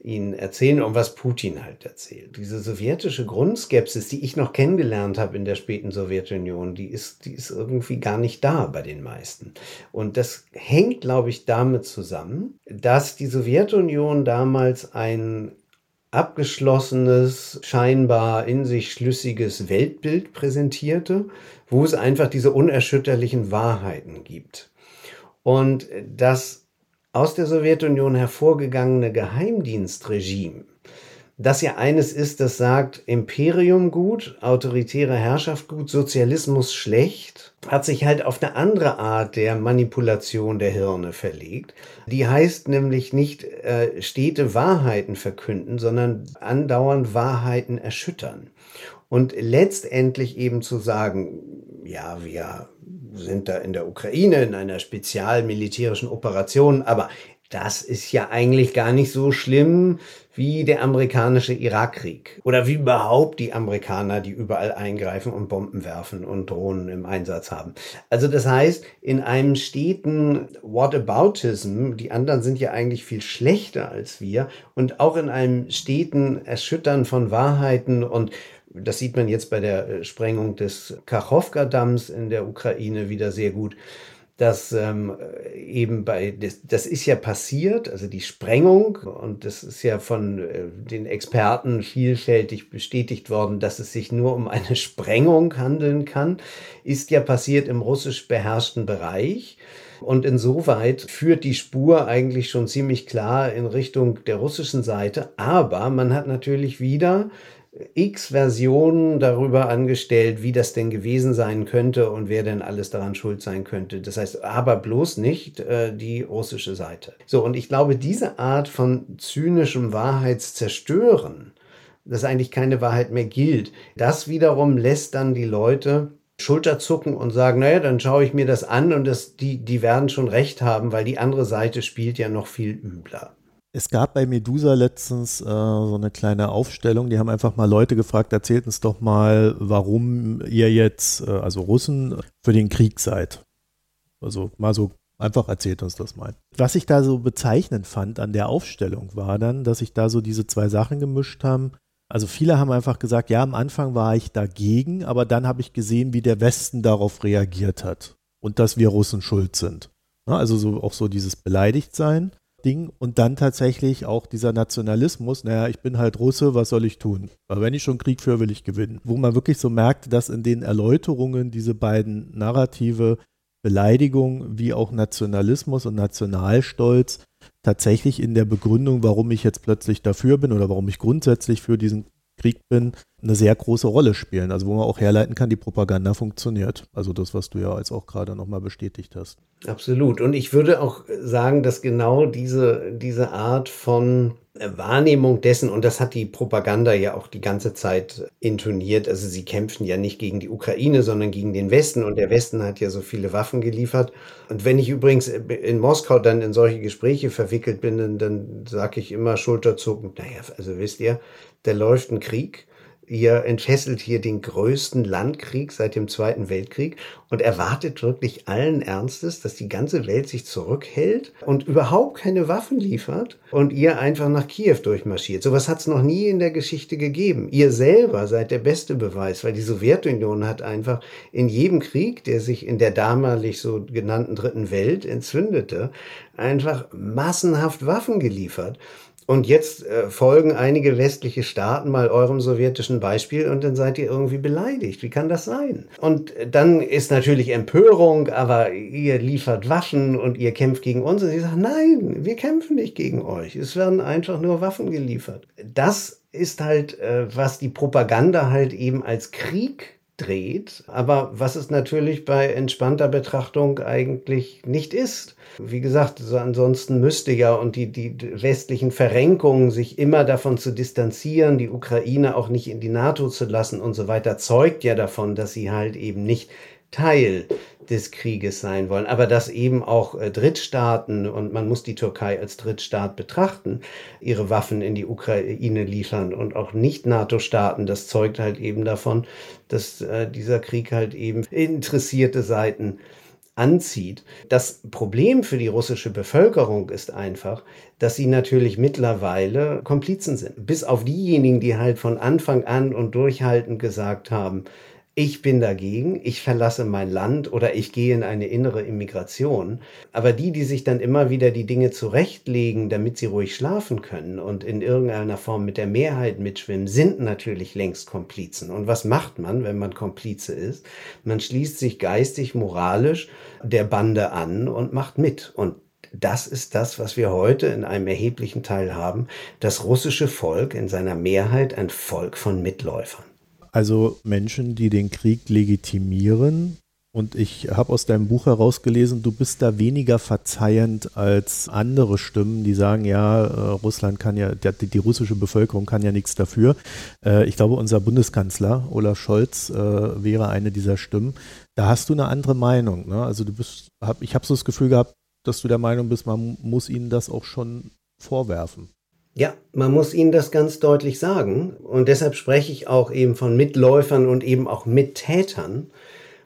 ihnen erzählen und was Putin halt erzählt. Diese sowjetische Grundskepsis, die ich noch kennengelernt habe in der späten Sowjetunion, die ist, die ist irgendwie gar nicht da bei den meisten. Und das hängt, glaube ich, damit zusammen, dass die Sowjetunion damals ein abgeschlossenes, scheinbar in sich schlüssiges Weltbild präsentierte, wo es einfach diese unerschütterlichen Wahrheiten gibt. Und das aus der Sowjetunion hervorgegangene Geheimdienstregime das ja eines ist, das sagt, Imperium gut, autoritäre Herrschaft gut, Sozialismus schlecht, hat sich halt auf eine andere Art der Manipulation der Hirne verlegt. Die heißt nämlich nicht äh, stete Wahrheiten verkünden, sondern andauernd Wahrheiten erschüttern. Und letztendlich eben zu sagen, ja, wir sind da in der Ukraine in einer spezialmilitärischen Operation, aber das ist ja eigentlich gar nicht so schlimm wie der amerikanische Irakkrieg oder wie überhaupt die Amerikaner, die überall eingreifen und Bomben werfen und Drohnen im Einsatz haben. Also das heißt, in einem steten Whataboutism, die anderen sind ja eigentlich viel schlechter als wir und auch in einem steten Erschüttern von Wahrheiten und das sieht man jetzt bei der Sprengung des Kachowka-Damms in der Ukraine wieder sehr gut dass ähm, eben bei, das, das, ist ja passiert, also die Sprengung, und das ist ja von äh, den Experten vielfältig bestätigt worden, dass es sich nur um eine Sprengung handeln kann, ist ja passiert im russisch beherrschten Bereich. Und insoweit führt die Spur eigentlich schon ziemlich klar in Richtung der russischen Seite. Aber man hat natürlich wieder x Versionen darüber angestellt, wie das denn gewesen sein könnte und wer denn alles daran schuld sein könnte. Das heißt, aber bloß nicht äh, die russische Seite. So, und ich glaube, diese Art von zynischem Wahrheitszerstören, dass eigentlich keine Wahrheit mehr gilt, das wiederum lässt dann die Leute Schulterzucken und sagen, naja, dann schaue ich mir das an und das, die, die werden schon recht haben, weil die andere Seite spielt ja noch viel übler. Es gab bei Medusa letztens äh, so eine kleine Aufstellung, die haben einfach mal Leute gefragt, erzählt uns doch mal, warum ihr jetzt, äh, also Russen, für den Krieg seid. Also mal so einfach erzählt uns das mal. Was ich da so bezeichnend fand an der Aufstellung war dann, dass sich da so diese zwei Sachen gemischt haben. Also viele haben einfach gesagt, ja, am Anfang war ich dagegen, aber dann habe ich gesehen, wie der Westen darauf reagiert hat und dass wir Russen schuld sind. Also so, auch so dieses Beleidigtsein. Ding und dann tatsächlich auch dieser Nationalismus, naja, ich bin halt Russe, was soll ich tun? Aber wenn ich schon Krieg führe, will ich gewinnen. Wo man wirklich so merkt, dass in den Erläuterungen diese beiden Narrative Beleidigung wie auch Nationalismus und Nationalstolz tatsächlich in der Begründung, warum ich jetzt plötzlich dafür bin oder warum ich grundsätzlich für diesen Krieg bin, eine sehr große Rolle spielen. Also wo man auch herleiten kann, die Propaganda funktioniert. Also das, was du ja jetzt auch gerade nochmal bestätigt hast. Absolut. Und ich würde auch sagen, dass genau diese, diese Art von Wahrnehmung dessen, und das hat die Propaganda ja auch die ganze Zeit intoniert, also sie kämpfen ja nicht gegen die Ukraine, sondern gegen den Westen und der Westen hat ja so viele Waffen geliefert. Und wenn ich übrigens in Moskau dann in solche Gespräche verwickelt bin, dann, dann sage ich immer schulterzuckend, naja, also wisst ihr, da läuft ein Krieg Ihr entfesselt hier den größten Landkrieg seit dem Zweiten Weltkrieg und erwartet wirklich allen Ernstes, dass die ganze Welt sich zurückhält und überhaupt keine Waffen liefert und ihr einfach nach Kiew durchmarschiert. Sowas hat es noch nie in der Geschichte gegeben. Ihr selber seid der beste Beweis, weil die Sowjetunion hat einfach in jedem Krieg, der sich in der damalig so genannten Dritten Welt entzündete, einfach massenhaft Waffen geliefert. Und jetzt äh, folgen einige westliche Staaten mal eurem sowjetischen Beispiel und dann seid ihr irgendwie beleidigt. Wie kann das sein? Und dann ist natürlich Empörung, aber ihr liefert Waffen und ihr kämpft gegen uns. Und sie sagen, nein, wir kämpfen nicht gegen euch. Es werden einfach nur Waffen geliefert. Das ist halt, äh, was die Propaganda halt eben als Krieg dreht, aber was es natürlich bei entspannter Betrachtung eigentlich nicht ist. Wie gesagt, so ansonsten müsste ja und die, die westlichen Verrenkungen, sich immer davon zu distanzieren, die Ukraine auch nicht in die NATO zu lassen und so weiter, zeugt ja davon, dass sie halt eben nicht Teil des Krieges sein wollen, aber dass eben auch äh, Drittstaaten, und man muss die Türkei als Drittstaat betrachten, ihre Waffen in die Ukraine liefern und auch Nicht-NATO-Staaten, das zeugt halt eben davon, dass äh, dieser Krieg halt eben interessierte Seiten anzieht. Das Problem für die russische Bevölkerung ist einfach, dass sie natürlich mittlerweile Komplizen sind. Bis auf diejenigen, die halt von Anfang an und durchhaltend gesagt haben, ich bin dagegen, ich verlasse mein Land oder ich gehe in eine innere Immigration. Aber die, die sich dann immer wieder die Dinge zurechtlegen, damit sie ruhig schlafen können und in irgendeiner Form mit der Mehrheit mitschwimmen, sind natürlich längst Komplizen. Und was macht man, wenn man Komplize ist? Man schließt sich geistig, moralisch der Bande an und macht mit. Und das ist das, was wir heute in einem erheblichen Teil haben. Das russische Volk in seiner Mehrheit ein Volk von Mitläufern. Also Menschen, die den Krieg legitimieren. Und ich habe aus deinem Buch herausgelesen, du bist da weniger verzeihend als andere Stimmen, die sagen, ja, äh, Russland kann ja, die, die, russische Bevölkerung kann ja nichts dafür. Äh, ich glaube, unser Bundeskanzler Olaf Scholz äh, wäre eine dieser Stimmen. Da hast du eine andere Meinung. Ne? Also du bist, hab, ich habe so das Gefühl gehabt, dass du der Meinung bist, man muss ihnen das auch schon vorwerfen. Ja, man muss ihnen das ganz deutlich sagen. Und deshalb spreche ich auch eben von Mitläufern und eben auch Mittätern,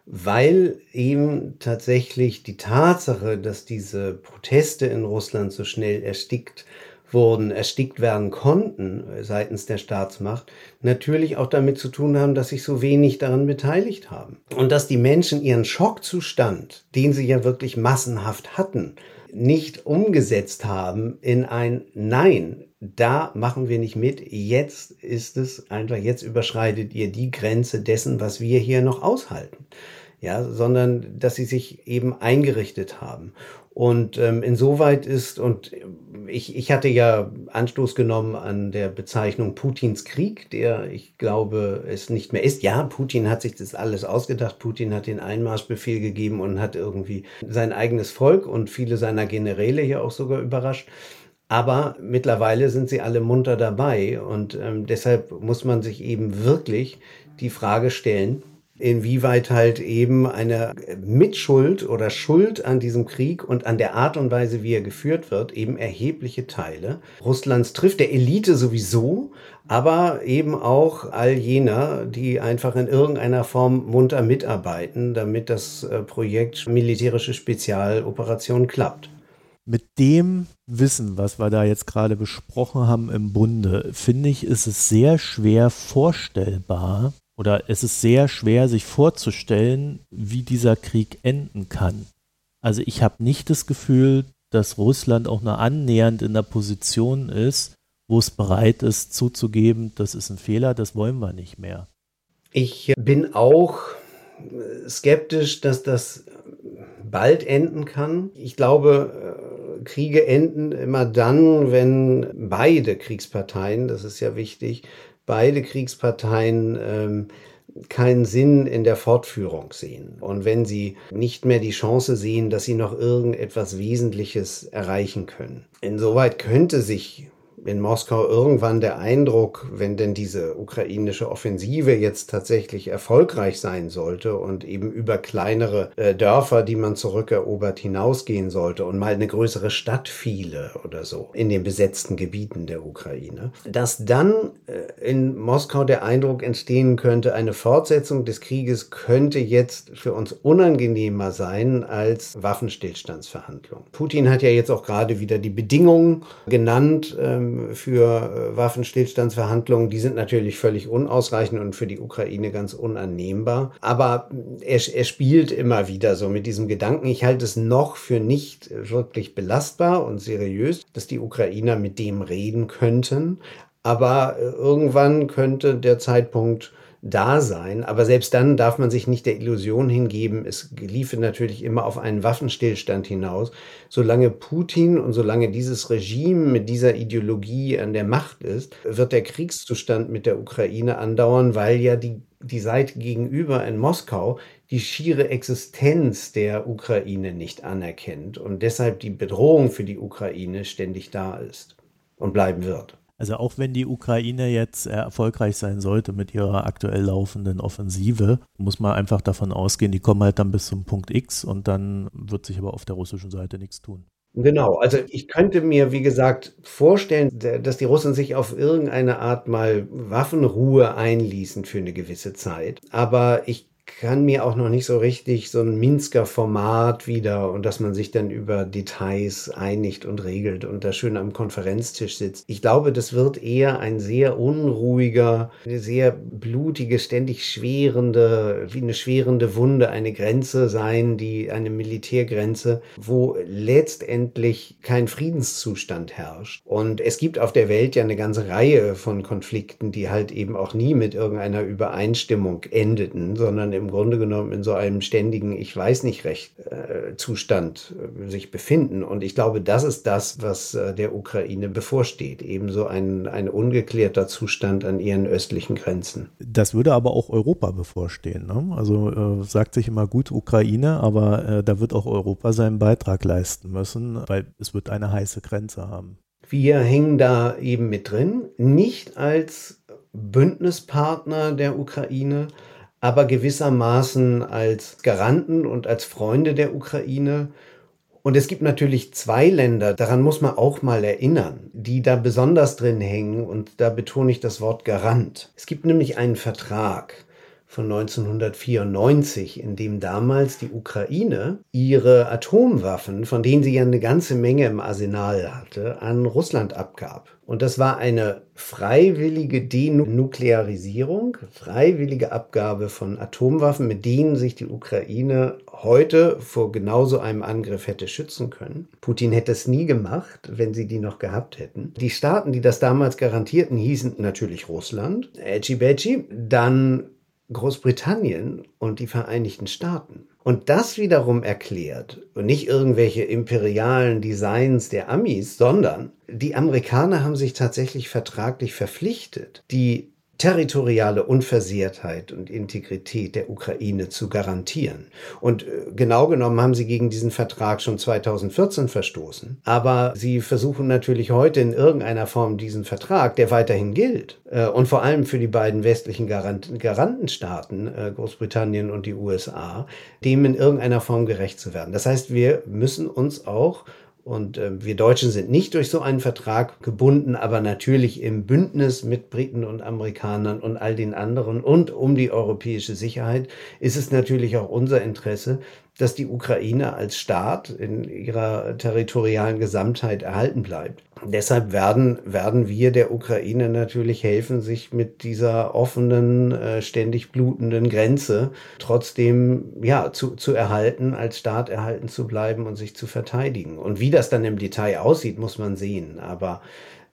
weil eben tatsächlich die Tatsache, dass diese Proteste in Russland so schnell erstickt wurden, erstickt werden konnten seitens der Staatsmacht, natürlich auch damit zu tun haben, dass sich so wenig daran beteiligt haben. Und dass die Menschen ihren Schockzustand, den sie ja wirklich massenhaft hatten, nicht umgesetzt haben in ein Nein, da machen wir nicht mit. Jetzt ist es einfach, jetzt überschreitet ihr die Grenze dessen, was wir hier noch aushalten. Ja, sondern dass sie sich eben eingerichtet haben. Und ähm, insoweit ist, und ich, ich hatte ja Anstoß genommen an der Bezeichnung Putins Krieg, der ich glaube es nicht mehr ist. Ja, Putin hat sich das alles ausgedacht. Putin hat den Einmarschbefehl gegeben und hat irgendwie sein eigenes Volk und viele seiner Generäle hier auch sogar überrascht. Aber mittlerweile sind sie alle munter dabei und ähm, deshalb muss man sich eben wirklich die Frage stellen, inwieweit halt eben eine Mitschuld oder Schuld an diesem Krieg und an der Art und Weise, wie er geführt wird, eben erhebliche Teile Russlands trifft, der Elite sowieso, aber eben auch all jener, die einfach in irgendeiner Form munter mitarbeiten, damit das äh, Projekt militärische Spezialoperation klappt. Dem Wissen, was wir da jetzt gerade besprochen haben im Bunde, finde ich, ist es sehr schwer vorstellbar oder es ist sehr schwer sich vorzustellen, wie dieser Krieg enden kann. Also ich habe nicht das Gefühl, dass Russland auch nur annähernd in der Position ist, wo es bereit ist zuzugeben, das ist ein Fehler, das wollen wir nicht mehr. Ich bin auch skeptisch, dass das bald enden kann. Ich glaube, Kriege enden immer dann, wenn beide Kriegsparteien, das ist ja wichtig, beide Kriegsparteien ähm, keinen Sinn in der Fortführung sehen. Und wenn sie nicht mehr die Chance sehen, dass sie noch irgendetwas Wesentliches erreichen können. Insoweit könnte sich in Moskau irgendwann der Eindruck, wenn denn diese ukrainische Offensive jetzt tatsächlich erfolgreich sein sollte und eben über kleinere äh, Dörfer, die man zurückerobert, hinausgehen sollte und mal eine größere Stadt fiele oder so in den besetzten Gebieten der Ukraine, dass dann in Moskau der Eindruck entstehen könnte, eine Fortsetzung des Krieges könnte jetzt für uns unangenehmer sein als Waffenstillstandsverhandlungen. Putin hat ja jetzt auch gerade wieder die Bedingungen genannt, ähm, für äh, Waffenstillstandsverhandlungen, die sind natürlich völlig unausreichend und für die Ukraine ganz unannehmbar. Aber er, er spielt immer wieder so mit diesem Gedanken. Ich halte es noch für nicht wirklich belastbar und seriös, dass die Ukrainer mit dem reden könnten. Aber äh, irgendwann könnte der Zeitpunkt da sein. Aber selbst dann darf man sich nicht der Illusion hingeben, es liefe natürlich immer auf einen Waffenstillstand hinaus. Solange Putin und solange dieses Regime mit dieser Ideologie an der Macht ist, wird der Kriegszustand mit der Ukraine andauern, weil ja die, die Seite gegenüber in Moskau die schiere Existenz der Ukraine nicht anerkennt und deshalb die Bedrohung für die Ukraine ständig da ist und bleiben wird. Also auch wenn die Ukraine jetzt erfolgreich sein sollte mit ihrer aktuell laufenden Offensive, muss man einfach davon ausgehen, die kommen halt dann bis zum Punkt X und dann wird sich aber auf der russischen Seite nichts tun. Genau, also ich könnte mir, wie gesagt, vorstellen, dass die Russen sich auf irgendeine Art mal Waffenruhe einließen für eine gewisse Zeit. Aber ich kann mir auch noch nicht so richtig so ein Minsker Format wieder und dass man sich dann über Details einigt und regelt und da schön am Konferenztisch sitzt. Ich glaube, das wird eher ein sehr unruhiger, eine sehr blutige, ständig schwerende, wie eine schwerende Wunde, eine Grenze sein, die eine Militärgrenze, wo letztendlich kein Friedenszustand herrscht. Und es gibt auf der Welt ja eine ganze Reihe von Konflikten, die halt eben auch nie mit irgendeiner Übereinstimmung endeten, sondern im Grunde genommen in so einem ständigen, ich weiß nicht recht, äh, Zustand äh, sich befinden. Und ich glaube, das ist das, was äh, der Ukraine bevorsteht. Ebenso ein, ein ungeklärter Zustand an ihren östlichen Grenzen. Das würde aber auch Europa bevorstehen. Ne? Also äh, sagt sich immer gut Ukraine, aber äh, da wird auch Europa seinen Beitrag leisten müssen, weil es wird eine heiße Grenze haben. Wir hängen da eben mit drin, nicht als Bündnispartner der Ukraine, aber gewissermaßen als Garanten und als Freunde der Ukraine. Und es gibt natürlich zwei Länder, daran muss man auch mal erinnern, die da besonders drin hängen und da betone ich das Wort Garant. Es gibt nämlich einen Vertrag von 1994, in dem damals die Ukraine ihre Atomwaffen, von denen sie ja eine ganze Menge im Arsenal hatte, an Russland abgab. Und das war eine freiwillige Denuklearisierung, freiwillige Abgabe von Atomwaffen, mit denen sich die Ukraine heute vor genauso einem Angriff hätte schützen können. Putin hätte es nie gemacht, wenn sie die noch gehabt hätten. Die Staaten, die das damals garantierten, hießen natürlich Russland, Edgy dann Großbritannien und die Vereinigten Staaten. Und das wiederum erklärt, und nicht irgendwelche imperialen Designs der Amis, sondern die Amerikaner haben sich tatsächlich vertraglich verpflichtet, die territoriale Unversehrtheit und Integrität der Ukraine zu garantieren. Und äh, genau genommen haben sie gegen diesen Vertrag schon 2014 verstoßen. Aber sie versuchen natürlich heute in irgendeiner Form diesen Vertrag, der weiterhin gilt, äh, und vor allem für die beiden westlichen Garantenstaaten, äh, Großbritannien und die USA, dem in irgendeiner Form gerecht zu werden. Das heißt, wir müssen uns auch und äh, wir Deutschen sind nicht durch so einen Vertrag gebunden, aber natürlich im Bündnis mit Briten und Amerikanern und all den anderen. Und um die europäische Sicherheit ist es natürlich auch unser Interesse, dass die Ukraine als Staat in ihrer territorialen Gesamtheit erhalten bleibt. Deshalb werden, werden wir der Ukraine natürlich helfen, sich mit dieser offenen, äh, ständig blutenden Grenze trotzdem ja, zu, zu erhalten, als Staat erhalten zu bleiben und sich zu verteidigen. Und wie das dann im Detail aussieht, muss man sehen. Aber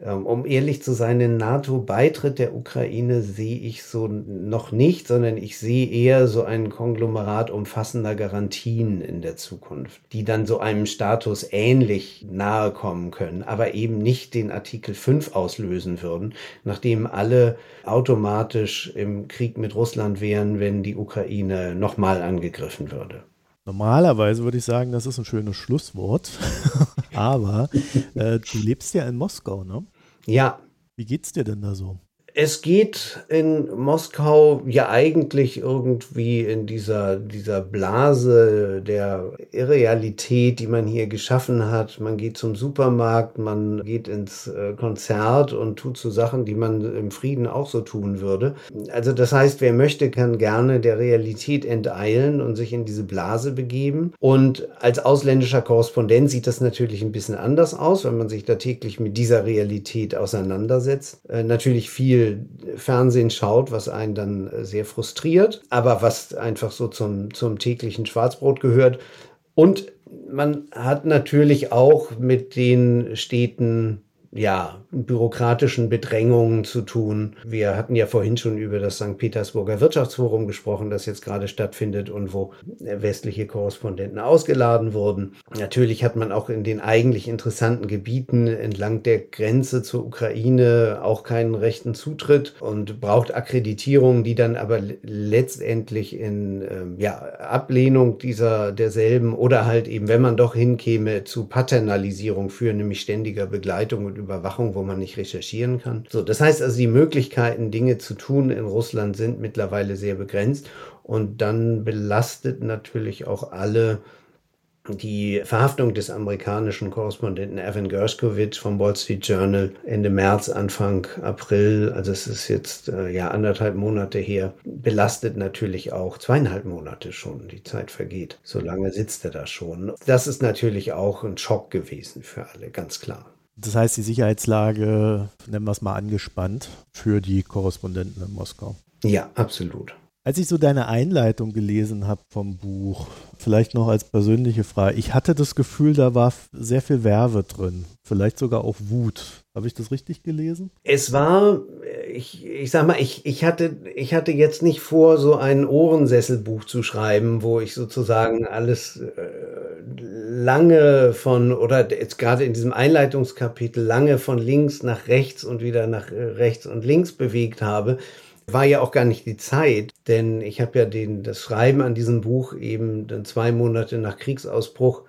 um ehrlich zu sein, den NATO-Beitritt der Ukraine sehe ich so noch nicht, sondern ich sehe eher so ein Konglomerat umfassender Garantien in der Zukunft, die dann so einem Status ähnlich nahe kommen können, aber eben nicht den Artikel 5 auslösen würden, nachdem alle automatisch im Krieg mit Russland wären, wenn die Ukraine nochmal angegriffen würde. Normalerweise würde ich sagen, das ist ein schönes Schlusswort. Aber äh, du lebst ja in Moskau, ne? Ja. Wie geht's dir denn da so? Es geht in Moskau ja eigentlich irgendwie in dieser, dieser Blase der Irrealität, die man hier geschaffen hat. Man geht zum Supermarkt, man geht ins äh, Konzert und tut so Sachen, die man im Frieden auch so tun würde. Also das heißt, wer möchte, kann gerne der Realität enteilen und sich in diese Blase begeben. Und als ausländischer Korrespondent sieht das natürlich ein bisschen anders aus, wenn man sich da täglich mit dieser Realität auseinandersetzt. Äh, natürlich viel Fernsehen schaut, was einen dann äh, sehr frustriert, aber was einfach so zum, zum täglichen Schwarzbrot gehört. Und man hat natürlich auch mit den Städten ja, bürokratischen Bedrängungen zu tun. Wir hatten ja vorhin schon über das St. Petersburger Wirtschaftsforum gesprochen, das jetzt gerade stattfindet und wo westliche Korrespondenten ausgeladen wurden. Natürlich hat man auch in den eigentlich interessanten Gebieten entlang der Grenze zur Ukraine auch keinen rechten Zutritt und braucht Akkreditierungen, die dann aber letztendlich in ähm, ja, Ablehnung dieser derselben oder halt eben, wenn man doch hinkäme, zu Paternalisierung führen, nämlich ständiger Begleitung und Überwachung, wo man nicht recherchieren kann. So, das heißt also, die Möglichkeiten, Dinge zu tun in Russland sind mittlerweile sehr begrenzt und dann belastet natürlich auch alle die Verhaftung des amerikanischen Korrespondenten Evan Gershkovich vom Wall Street Journal Ende März, Anfang April, also es ist jetzt äh, ja anderthalb Monate her, belastet natürlich auch zweieinhalb Monate schon. Die Zeit vergeht. So lange sitzt er da schon. Das ist natürlich auch ein Schock gewesen für alle, ganz klar. Das heißt, die Sicherheitslage, nennen wir es mal angespannt, für die Korrespondenten in Moskau. Ja, absolut. Als ich so deine Einleitung gelesen habe vom Buch, vielleicht noch als persönliche Frage, ich hatte das Gefühl, da war sehr viel Werbe drin, vielleicht sogar auch Wut. Habe ich das richtig gelesen? Es war, ich, ich sag mal, ich, ich, hatte, ich hatte jetzt nicht vor, so ein Ohrensesselbuch zu schreiben, wo ich sozusagen alles äh, lange von, oder jetzt gerade in diesem Einleitungskapitel, lange von links nach rechts und wieder nach äh, rechts und links bewegt habe war ja auch gar nicht die Zeit, denn ich habe ja den, das Schreiben an diesem Buch eben dann zwei Monate nach Kriegsausbruch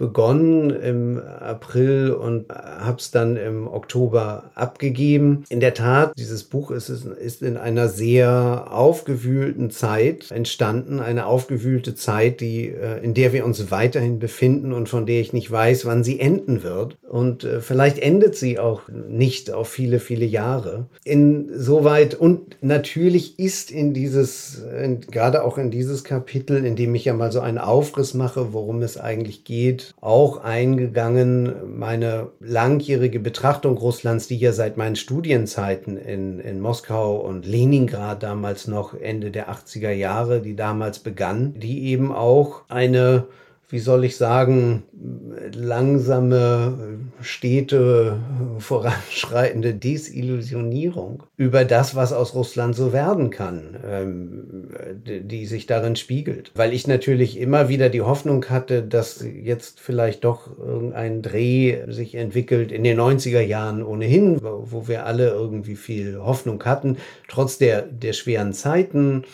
begonnen im April und habe es dann im Oktober abgegeben. In der Tat, dieses Buch ist, ist in einer sehr aufgewühlten Zeit entstanden, eine aufgewühlte Zeit, die, äh, in der wir uns weiterhin befinden und von der ich nicht weiß, wann sie enden wird. Und äh, vielleicht endet sie auch nicht auf viele, viele Jahre. Insoweit und natürlich ist in dieses, in, gerade auch in dieses Kapitel, in dem ich ja mal so einen Aufriss mache, worum es eigentlich geht, auch eingegangen, meine langjährige Betrachtung Russlands, die ja seit meinen Studienzeiten in, in Moskau und Leningrad damals noch Ende der 80er Jahre, die damals begann, die eben auch eine wie soll ich sagen, langsame, stete, voranschreitende Desillusionierung über das, was aus Russland so werden kann, ähm, die, sich darin spiegelt. Weil ich natürlich immer wieder die Hoffnung hatte, dass jetzt vielleicht doch irgendein Dreh sich entwickelt in den 90er Jahren ohnehin, wo wir alle irgendwie viel Hoffnung hatten, trotz der, der schweren Zeiten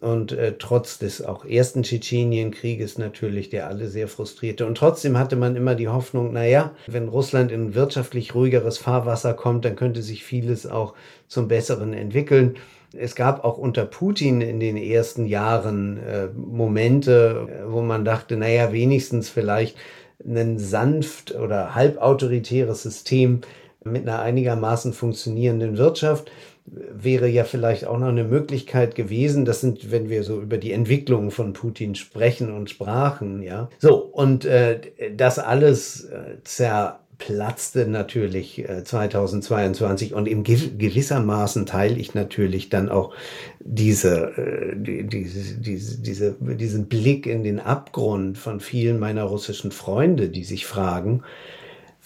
und äh, trotz des auch ersten Tschetschenienkrieges natürlich, der alle sehr frustrierte. Und trotzdem hatte man immer die Hoffnung, naja, wenn Russland in wirtschaftlich ruhigeres Fahrwasser kommt, dann könnte sich vieles auch zum Besseren entwickeln. Es gab auch unter Putin in den ersten Jahren äh, Momente, äh, wo man dachte, naja, wenigstens vielleicht ein sanft oder halbautoritäres System mit einer einigermaßen funktionierenden Wirtschaft wäre ja vielleicht auch noch eine Möglichkeit gewesen. Das sind, wenn wir so über die Entwicklung von Putin sprechen und sprachen, ja. So, und äh, das alles äh, zerplatzte natürlich äh, 2022 und in gewissermaßen teile ich natürlich dann auch diese, äh, die, diese, diese, diese, diesen Blick in den Abgrund von vielen meiner russischen Freunde, die sich fragen,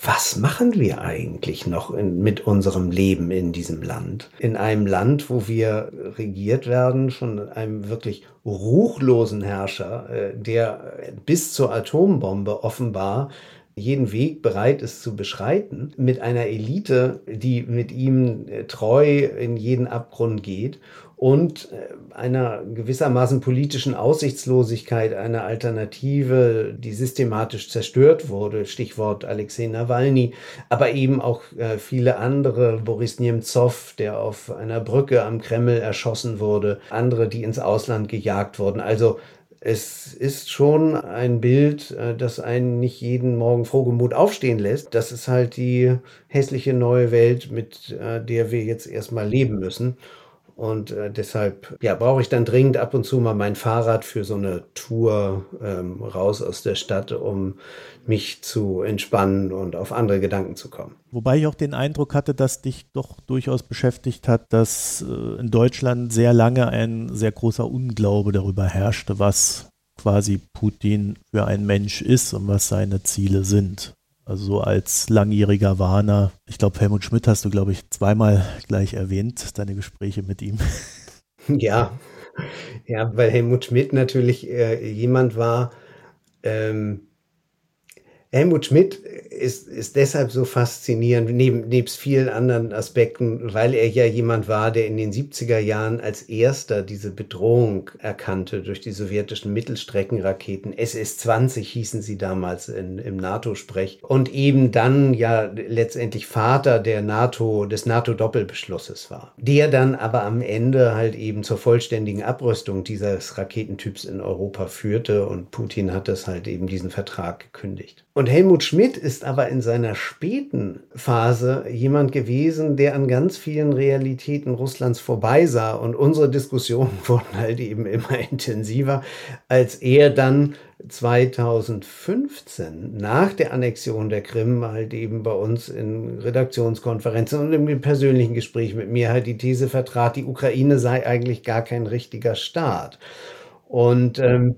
was machen wir eigentlich noch in, mit unserem Leben in diesem Land? In einem Land, wo wir regiert werden von einem wirklich ruchlosen Herrscher, äh, der bis zur Atombombe offenbar jeden Weg bereit ist zu beschreiten, mit einer Elite, die mit ihm äh, treu in jeden Abgrund geht und äh, einer gewissermaßen politischen Aussichtslosigkeit, einer Alternative, die systematisch zerstört wurde, Stichwort Alexei Nawalny, aber eben auch äh, viele andere, Boris Nemtsov, der auf einer Brücke am Kreml erschossen wurde, andere, die ins Ausland gejagt wurden. Also es ist schon ein Bild, äh, das einen nicht jeden Morgen frohgemut aufstehen lässt. Das ist halt die hässliche neue Welt, mit der wir jetzt erstmal leben müssen. Und äh, deshalb ja, brauche ich dann dringend ab und zu mal mein Fahrrad für so eine Tour ähm, raus aus der Stadt, um mich zu entspannen und auf andere Gedanken zu kommen. Wobei ich auch den Eindruck hatte, dass dich doch durchaus beschäftigt hat, dass äh, in Deutschland sehr lange ein sehr großer Unglaube darüber herrschte, was quasi Putin für ein Mensch ist und was seine Ziele sind. Also so als langjähriger Warner. Ich glaube, Helmut Schmidt hast du, glaube ich, zweimal gleich erwähnt, deine Gespräche mit ihm. Ja, ja, weil Helmut Schmidt natürlich äh, jemand war, ähm, Helmut Schmidt ist, ist deshalb so faszinierend, neben, nebst vielen anderen Aspekten, weil er ja jemand war, der in den 70er Jahren als erster diese Bedrohung erkannte durch die sowjetischen Mittelstreckenraketen. SS-20 hießen sie damals in, im NATO-Sprech. Und eben dann ja letztendlich Vater der NATO, des NATO-Doppelbeschlusses war. Der dann aber am Ende halt eben zur vollständigen Abrüstung dieses Raketentyps in Europa führte und Putin hat das halt eben diesen Vertrag gekündigt. Und Helmut Schmidt ist aber in seiner späten Phase jemand gewesen, der an ganz vielen Realitäten Russlands vorbeisah. Und unsere Diskussionen wurden halt eben immer intensiver, als er dann 2015 nach der Annexion der Krim halt eben bei uns in Redaktionskonferenzen und im persönlichen Gespräch mit mir halt die These vertrat, die Ukraine sei eigentlich gar kein richtiger Staat. Und ähm,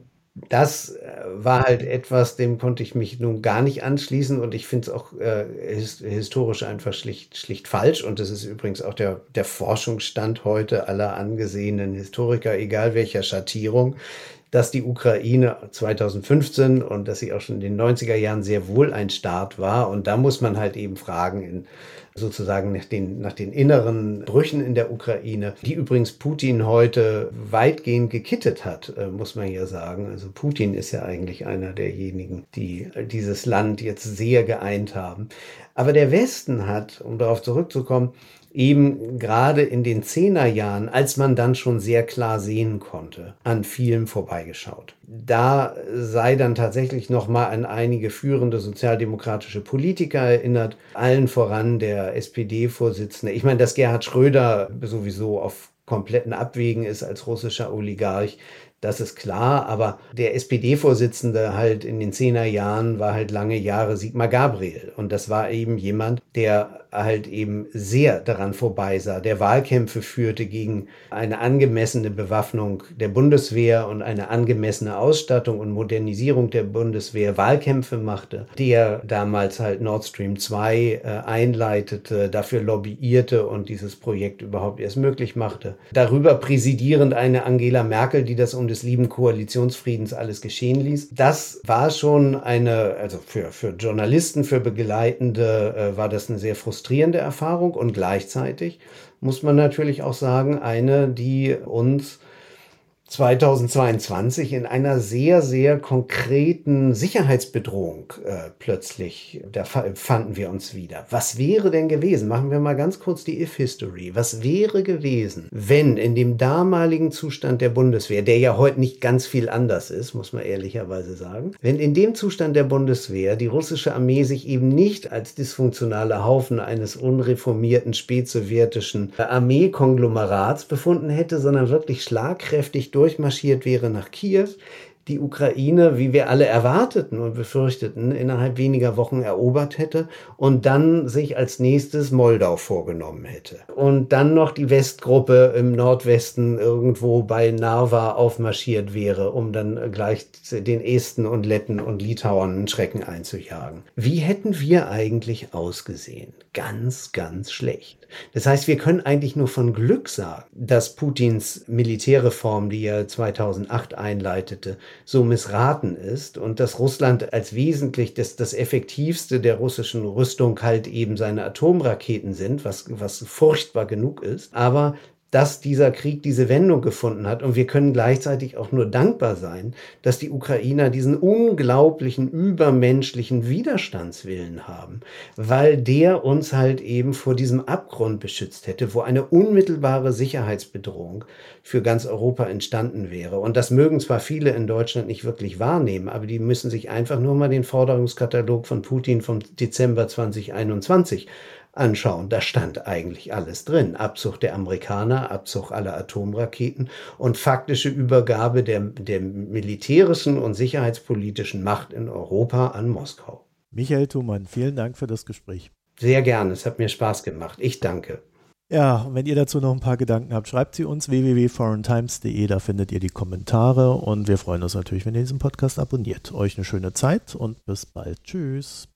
das äh, war halt etwas, dem konnte ich mich nun gar nicht anschließen und ich finde es auch äh, historisch einfach schlicht, schlicht falsch und das ist übrigens auch der, der Forschungsstand heute aller angesehenen Historiker, egal welcher Schattierung, dass die Ukraine 2015 und dass sie auch schon in den 90er Jahren sehr wohl ein Staat war und da muss man halt eben fragen, in sozusagen nach den, nach den inneren Brüchen in der Ukraine, die übrigens Putin heute weitgehend gekittet hat, äh, muss man ja sagen. Also Putin ist ja eigentlich einer derjenigen, die dieses Land jetzt sehr geeint haben. Aber der Westen hat, um darauf zurückzukommen, eben gerade in den Zehnerjahren, als man dann schon sehr klar sehen konnte, an vielem vorbeigeschaut. Da sei dann tatsächlich noch mal an einige führende sozialdemokratische Politiker erinnert, allen voran der SPD-Vorsitzende. Ich meine, dass Gerhard Schröder sowieso auf kompletten Abwägen ist als russischer Oligarch, das ist klar, aber der SPD-Vorsitzende halt in den Zehnerjahren war halt lange Jahre Sigmar Gabriel. Und das war eben jemand, der halt eben sehr daran vorbeisah, der Wahlkämpfe führte gegen eine angemessene Bewaffnung der Bundeswehr und eine angemessene Ausstattung und Modernisierung der Bundeswehr, Wahlkämpfe machte, der damals halt Nord Stream 2 äh, einleitete, dafür lobbyierte und dieses Projekt überhaupt erst möglich machte. Darüber präsidierend eine Angela Merkel, die das um des lieben Koalitionsfriedens alles geschehen ließ. Das war schon eine, also für, für Journalisten, für Begleitende äh, war das eine sehr frustrierende Erfahrung und gleichzeitig muss man natürlich auch sagen, eine, die uns 2022 in einer sehr, sehr konkreten Sicherheitsbedrohung äh, plötzlich, da fanden wir uns wieder. Was wäre denn gewesen? Machen wir mal ganz kurz die If-History. Was wäre gewesen, wenn in dem damaligen Zustand der Bundeswehr, der ja heute nicht ganz viel anders ist, muss man ehrlicherweise sagen, wenn in dem Zustand der Bundeswehr die russische Armee sich eben nicht als dysfunktionaler Haufen eines unreformierten spätsowjetischen Armeekonglomerats befunden hätte, sondern wirklich schlagkräftig durchmarschiert wäre nach Kiew, die Ukraine, wie wir alle erwarteten und befürchteten, innerhalb weniger Wochen erobert hätte und dann sich als nächstes Moldau vorgenommen hätte. Und dann noch die Westgruppe im Nordwesten irgendwo bei Narva aufmarschiert wäre, um dann gleich den Esten und Letten und Litauern einen Schrecken einzujagen. Wie hätten wir eigentlich ausgesehen? Ganz, ganz schlecht. Das heißt, wir können eigentlich nur von Glück sagen, dass Putins Militärreform, die er 2008 einleitete, so missraten ist und dass Russland als wesentlich das, das effektivste der russischen Rüstung halt eben seine Atomraketen sind, was, was furchtbar genug ist. Aber dass dieser Krieg diese Wendung gefunden hat. Und wir können gleichzeitig auch nur dankbar sein, dass die Ukrainer diesen unglaublichen, übermenschlichen Widerstandswillen haben, weil der uns halt eben vor diesem Abgrund beschützt hätte, wo eine unmittelbare Sicherheitsbedrohung für ganz Europa entstanden wäre. Und das mögen zwar viele in Deutschland nicht wirklich wahrnehmen, aber die müssen sich einfach nur mal den Forderungskatalog von Putin vom Dezember 2021 anschauen. Da stand eigentlich alles drin. Abzug der Amerikaner, Abzug aller Atomraketen und faktische Übergabe der, der militärischen und sicherheitspolitischen Macht in Europa an Moskau. Michael Thumann, vielen Dank für das Gespräch. Sehr gerne, es hat mir Spaß gemacht. Ich danke. Ja, und wenn ihr dazu noch ein paar Gedanken habt, schreibt sie uns www.foreigntimes.de, da findet ihr die Kommentare und wir freuen uns natürlich, wenn ihr diesen Podcast abonniert. Euch eine schöne Zeit und bis bald. Tschüss.